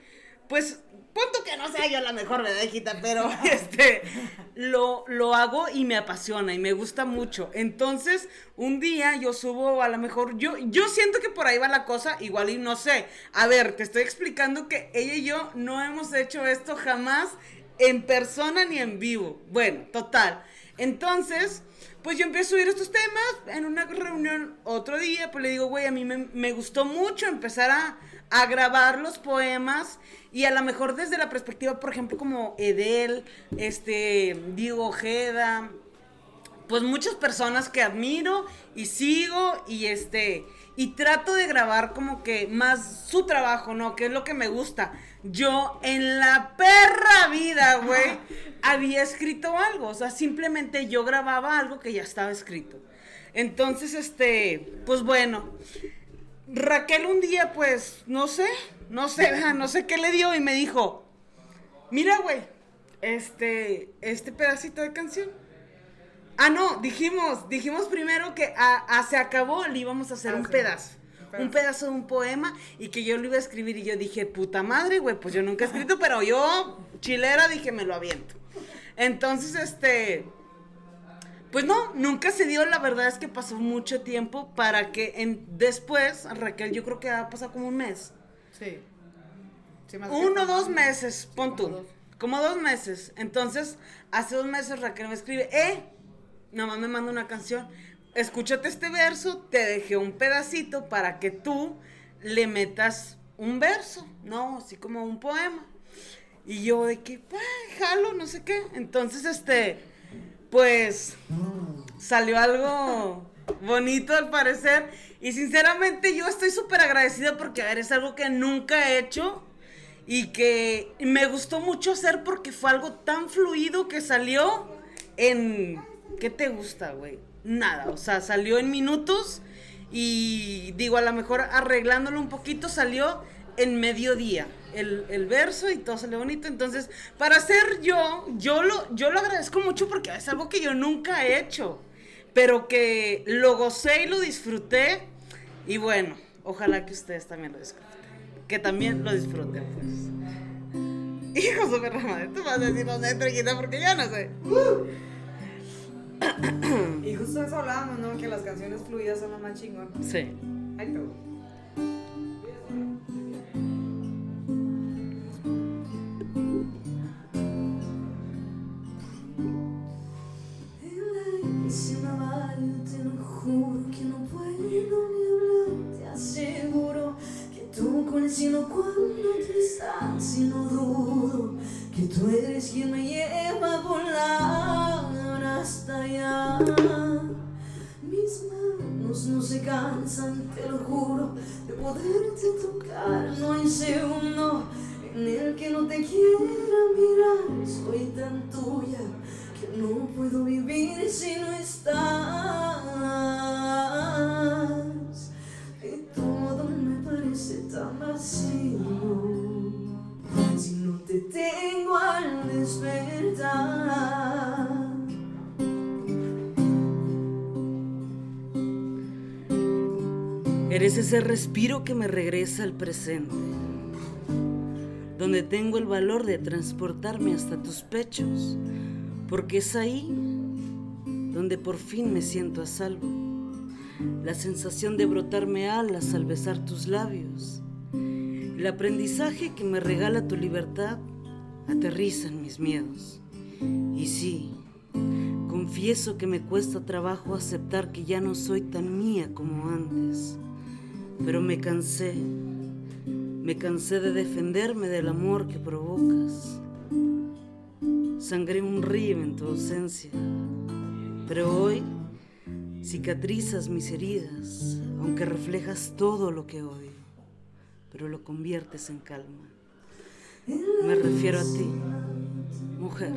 pues, punto que no sea yo la mejor vedejita, pero <laughs> este, lo, lo hago y me apasiona y me gusta mucho. Entonces, un día yo subo, a lo mejor, yo, yo siento que por ahí va la cosa, igual y no sé. A ver, te estoy explicando que ella y yo no hemos hecho esto jamás en persona ni en vivo. Bueno, total. Entonces, pues yo empiezo a subir estos temas en una reunión otro día, pues le digo, güey, a mí me, me gustó mucho empezar a, a grabar los poemas y a lo mejor desde la perspectiva, por ejemplo, como Edel, este, Diego Ojeda, pues muchas personas que admiro y sigo y este y trato de grabar como que más su trabajo, ¿no? Que es lo que me gusta. Yo en la perra vida, güey, <laughs> había escrito algo, o sea, simplemente yo grababa algo que ya estaba escrito. Entonces, este, pues bueno, Raquel un día, pues, no sé, no sé, <laughs> no sé qué le dio y me dijo, mira, güey, este, este pedacito de canción. Ah, no, dijimos, dijimos primero que a, a se acabó le íbamos a hacer Ah, un sí. pedazo. pedazo. Un pedazo de un poema y que yo lo iba a escribir y yo dije, puta madre, güey, pues yo nunca he escrito, pero yo, chilera, dije, me lo aviento. Entonces, este, pues no, nunca se dio, la verdad es que pasó mucho tiempo para que en, después, Raquel, yo creo que ha pasado como un mes. Sí. Sí, más que Uno, dos meses, pon tú. Como dos. Como dos meses. Entonces, hace dos meses Raquel me escribe, eh, nomás me manda una canción. Escúchate este verso, te dejé un pedacito para que tú le metas un verso, ¿no? Así como un poema. Y yo de que, pues, jalo, no sé qué. Entonces, este, pues, salió algo bonito al parecer. Y sinceramente yo estoy súper agradecida porque, a ver, es algo que nunca he hecho y que me gustó mucho hacer porque fue algo tan fluido que salió en... ¿Qué te gusta, güey? Nada, o sea, salió en minutos y digo, a lo mejor arreglándolo un poquito salió en mediodía el, el verso y todo salió bonito. Entonces, para ser yo, yo lo, yo lo agradezco mucho porque es algo que yo nunca he hecho, pero que lo gocé y lo disfruté y bueno, ojalá que ustedes también lo disfruten. Que también lo disfruten, pues. <laughs> Hijo super madre, tú vas a decir no sé, porque yo no sé. Y justo eso hablábamos, ¿no? Que las canciones fluidas son lo más chingón. Sí. Ay, pero. Que no puedo ni hablar. Te aseguro que tú con el cielo cuando te estás y no dudo que tú eres quien me lleva a volar hasta allá. Mis manos no se cansan, te lo juro, de poderte tocar. No hay segundo en el que no te quiera mirar. Soy tan tuya que no puedo vivir si no estás. Ese respiro que me regresa al presente, donde tengo el valor de transportarme hasta tus pechos, porque es ahí donde por fin me siento a salvo. La sensación de brotarme alas al besar tus labios, el aprendizaje que me regala tu libertad aterrizan mis miedos. Y sí, confieso que me cuesta trabajo aceptar que ya no soy tan mía como antes. Pero me cansé, me cansé de defenderme del amor que provocas. Sangré un río en tu ausencia, pero hoy cicatrizas mis heridas, aunque reflejas todo lo que odio, pero lo conviertes en calma. Me refiero a ti, mujer.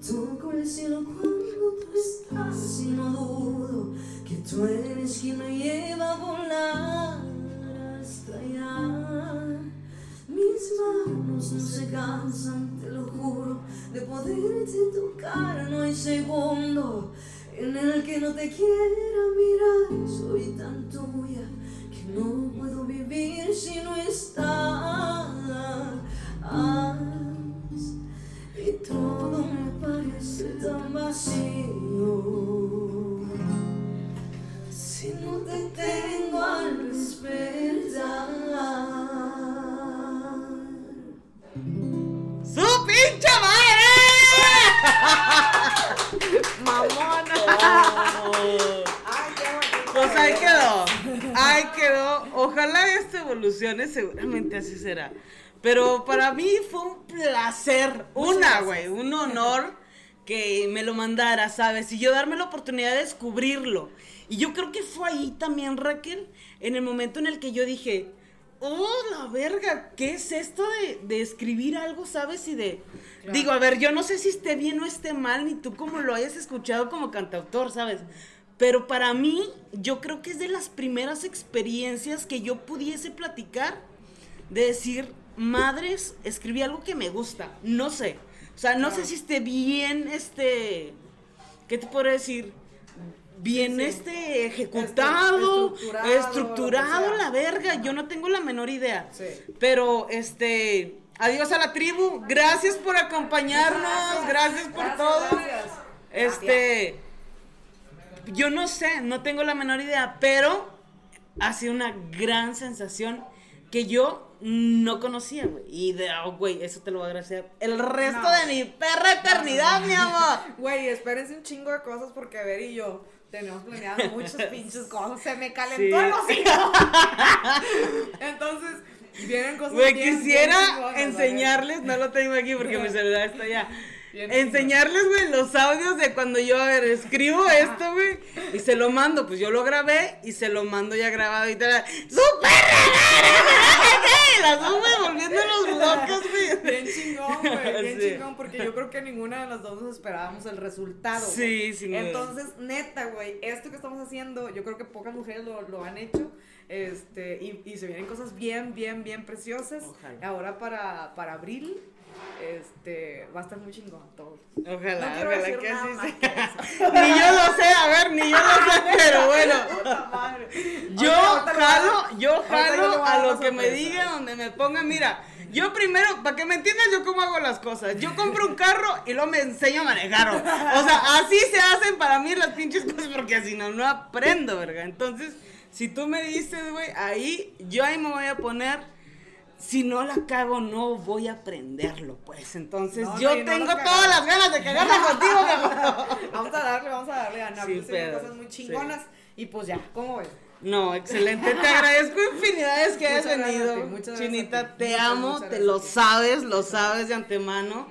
Toco el cielo cuando tú estás y no dudo que tú eres quien me lleva a volar hasta allá. Mis manos no se cansan, te lo juro, de poderte tocar. No hay segundo en el que no te quiera mirar. Soy tan tuya que no puedo vivir si no estás. Y todo me parece tan vacío. Si no te tengo al despertar. ¡Su pinche madre! <laughs> <laughs> Mamona. Pues ahí quedó. Ahí quedó. Ojalá esto evolucione, seguramente así será. Pero para mí fue un placer, una, güey, un honor que me lo mandara, ¿sabes? Y yo darme la oportunidad de descubrirlo. Y yo creo que fue ahí también, Raquel, en el momento en el que yo dije, oh, la verga, ¿qué es esto de, de escribir algo, sabes? Y de... Digo, a ver, yo no sé si esté bien o esté mal, ni tú como lo hayas escuchado como cantautor, ¿sabes? Pero para mí, yo creo que es de las primeras experiencias que yo pudiese platicar de decir, madres, escribí algo que me gusta. No sé. O sea, no sé si esté bien, este, ¿qué te puedo decir? Bien, Sí. este, ejecutado, estructurado, la verga. Yo no tengo la menor idea. Sí. Pero, este, adiós a la tribu. Gracias por acompañarnos. Gracias, por Gracias, todo. gracias. Este, yo no sé, no tengo la menor idea, pero ha sido una gran sensación que yo no conocía, güey. Y de, oh, güey, eso te lo voy a agradecer el resto No. de mi perra eternidad, mi amor. Güey, espérense un chingo de cosas porque a ver y yo tenemos planeado muchas pinches cosas. Se me calentó Sí. el hocico. <laughs> Entonces, vienen cosas Güey, bien, bien quisiera ver. enseñarles, no lo tengo aquí porque mi celular está allá. Enseñarles, güey, los audios de cuando yo, a ver, escribo esto, güey, y se lo mando. Pues yo lo grabé y se lo mando ya grabado y tal. ¡Súper! <laughs> Las dos, güey, volviéndonos locos, güey. Bien chingón, güey, bien Sí. chingón, porque yo creo que ninguna de las dos nos esperábamos el resultado. Sí, duda. Entonces, neta, güey, esto que estamos haciendo, yo creo que pocas mujeres lo, lo han hecho, este, y, y se vienen cosas bien, bien, bien preciosas. Ojalá. Ahora para, para abril, este, va a estar muy chingón todo. Ojalá, No quiero ojalá decir que nada así sea. <laughs> Ni yo lo sé, a ver, ni yo lo sé, <laughs> pero bueno. Yo jalo, yo jalo a lo que me diga, donde me ponga, mira, yo primero, para que me entiendas yo cómo hago las cosas, yo compro un carro y luego me enseño a manejarlo, o sea, así se hacen para mí las pinches cosas, porque si no, no aprendo, verga, entonces, si tú me dices, güey, ahí, yo ahí me voy a poner, si no la cago, no voy a aprenderlo, pues, entonces, No, yo no tengo la todas las ganas de cagarla <laughs> contigo, cabrón. Vamos a darle, vamos a darle, Ana. Sí, pero, cosas muy chingonas. Y pues ya, ¿cómo ves? No, excelente. Te agradezco infinidades que <laughs> hayas gracias venido. a ti, muchas gracias Chinita, a te Muchas, amo, muchas te lo a sabes, lo sabes de antemano.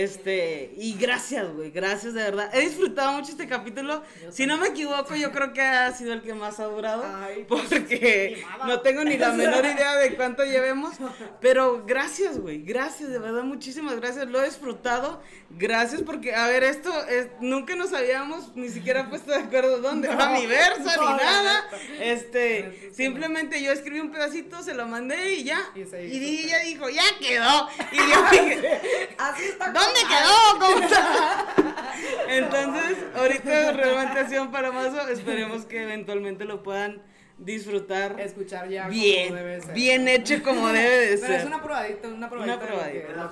Este, y gracias, güey, gracias de verdad. He disfrutado mucho este capítulo. Si no me equivoco, yo creo que ha sido el que más ha durado. Ay, pues, porque no tengo ni la <laughs> menor idea de cuánto llevemos. Pero gracias, güey, gracias, de verdad, muchísimas gracias. Lo he disfrutado. Gracias porque, a ver, esto es- nunca nos habíamos ni siquiera puesto de acuerdo dónde va mi verso no, ni nada. Este, simplemente yo escribí un pedacito, se lo mandé y ya. Y Y, di- ella dijo, ya quedó. Y yo <laughs> dije, Así está. ¿Dónde quedó? ¿Cómo está? <laughs> Entonces, ahorita realmente ha sido un paramazo. Esperemos que eventualmente lo puedan disfrutar Escuchar ya como bien, debe ser. bien hecho como debe de Pero es ser. una probadita, una probadita. Una probadita. Era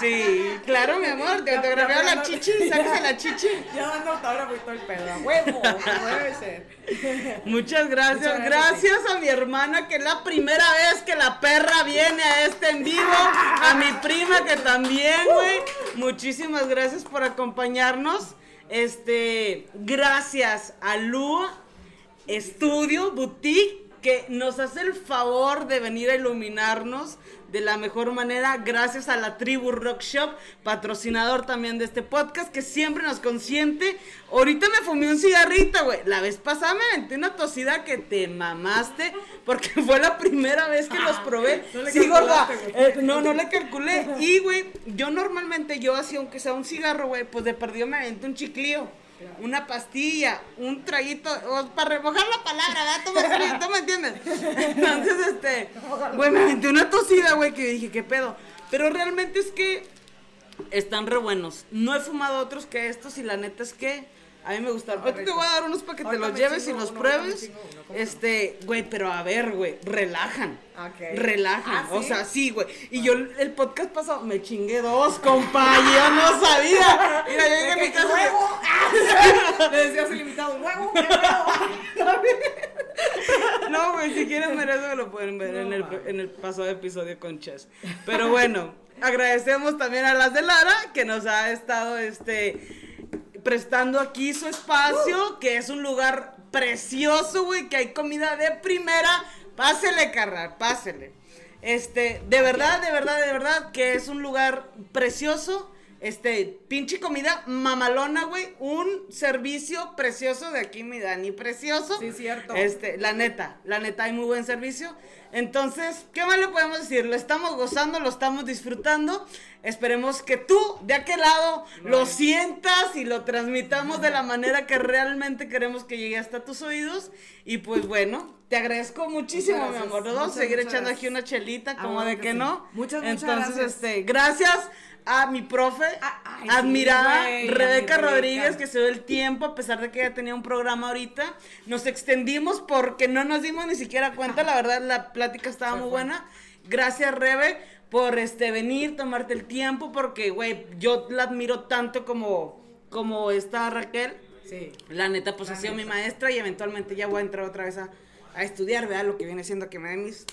Sí. claro, mi amor, te ya- la chichi, <laughs> sáquese la chichi. Ya dando autógrafo y todo el pedo. a huevo, como debe ser. <laughs> Muchas gracias, Muchas gracias, gracias a mi hermana que es la primera vez que la perra viene a este en vivo, a mi prima que también, güey. Muchísimas gracias por acompañarnos. Este, gracias a Lua Estudio Boutique que nos hace el favor de venir a iluminarnos de la mejor manera gracias a la tribu Rock Shop, patrocinador también de este podcast que siempre nos consiente. Ahorita me fumé un cigarrito, güey. La vez pasada me aventé una tosida que te mamaste porque <laughs> fue la primera vez que los probé. No sí, gorda. Eh, no, no le calculé. Y, güey, yo normalmente, yo así, aunque sea un cigarro, güey, pues de perdido me aventé un chiclío. Una pastilla, un traguito, o para remojar la palabra, ¿verdad? ¿Tú me, tú me entiendes? <laughs> Entonces, este, güey, me aventé una tosida, güey, que dije, ¿qué pedo? Pero realmente es que están re buenos. No he fumado otros que estos y la neta es que a mí me gustaron. Ahorita te voy a dar unos para que te los lleves y los uno, pruebes. Este, güey, pero a ver, güey, relajan. Ok. Relajan, Ah, o sea, sí, güey. Y yo el podcast pasado me chingué dos, compa, yo no sabía. Mira, yo llegué a mi casa. ¡Huevo! <laughs> Le decías ilimitado, ¡huevo! ¡Qué huevo! No, güey, si quieren ver eso lo pueden ver en, el, en el pasado episodio con Chess. Pero bueno, agradecemos también a las de Lara que nos ha estado este prestando aquí su espacio, que es un lugar precioso, güey, que hay comida de primera. Pásele, carnal, pásele. Este, de verdad, de verdad, de verdad, que es un lugar precioso. Este, pinche comida mamalona, güey. Un servicio precioso de aquí, mi Dani, precioso. Sí, cierto. Este, la neta, la neta, hay muy buen servicio. Entonces, ¿qué más le podemos decir? Lo estamos gozando, lo estamos disfrutando. Esperemos que tú, de aquel lado, lo sientas y lo transmitamos de la manera que realmente queremos que llegue hasta tus oídos. Y pues bueno, te agradezco muchísimo, mi amor. Vamos a seguir echando gracias. aquí una chelita, Ah, como de que sí. no. Muchas, muchas Entonces, gracias. este, gracias a mi profe, Ah, ay, admirada Rebeca. Rodríguez, que se dio el tiempo, a pesar de que ella tenía un programa ahorita. Nos extendimos porque no nos dimos ni siquiera cuenta, la verdad, la plática estaba muy buena. Gracias, Rebe, por este venir, tomarte el tiempo, porque, güey, yo la admiro tanto como, como esta Raquel. Sí. La neta, pues La ha sido mi maestra y eventualmente ya voy a entrar otra vez a, a estudiar, ¿verdad? Lo que viene siendo que me den mis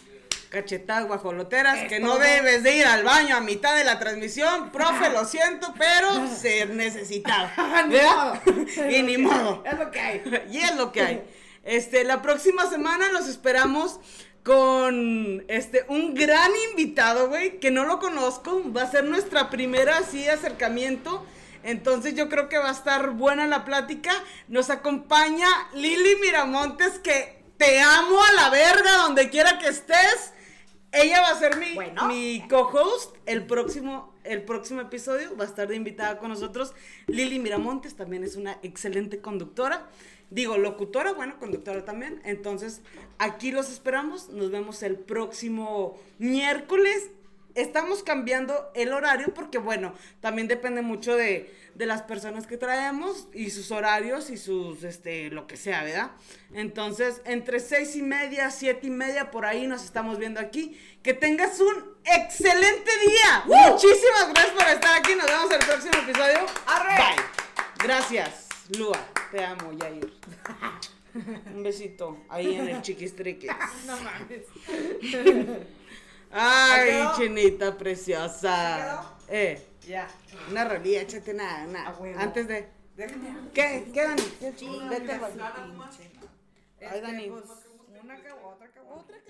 cachetadas guajoloteras, Es que no debes de ir al baño a mitad de la transmisión. Profe, lo siento, pero <laughs> se necesitaba. <laughs> ¿verdad? modo. <laughs> y ni modo. Es lo que hay. Y es lo que hay. Este, la próxima semana los esperamos con este un gran invitado, güey, que no lo conozco, va a ser nuestra primera así acercamiento. Entonces yo creo que va a estar buena la plática. Nos acompaña Lili Miramontes, que te amo a la verga donde quiera que estés. Ella va a ser mi, Bueno. mi co-host el próximo, el próximo episodio. Va a estar de invitada con nosotros. Lili Miramontes también es una excelente conductora. Digo, locutora, bueno, conductora también. Entonces, aquí los esperamos. Nos vemos el próximo miércoles. Estamos cambiando el horario porque, bueno, también depende mucho de, de las personas que traemos y sus horarios y sus, este, lo que sea, ¿verdad? Entonces, entre seis y media, siete y media, por ahí nos estamos viendo aquí. Que tengas un excelente día. Muchísimas gracias por estar aquí. Nos vemos en el próximo episodio. ¡Arre! Bye. Gracias, Lua. Te amo, Yair. <laughs> Un besito ahí en el chiquistrique. <laughs> No mames. Ay, chinita preciosa. Eh, Ya. una rolilla, échate una, una. A huevo. Antes de. Déjame. ¿Qué? ¿Qué, Dani? Vete, Vete, Ay, Dani. Este, pues, una otra. Otra.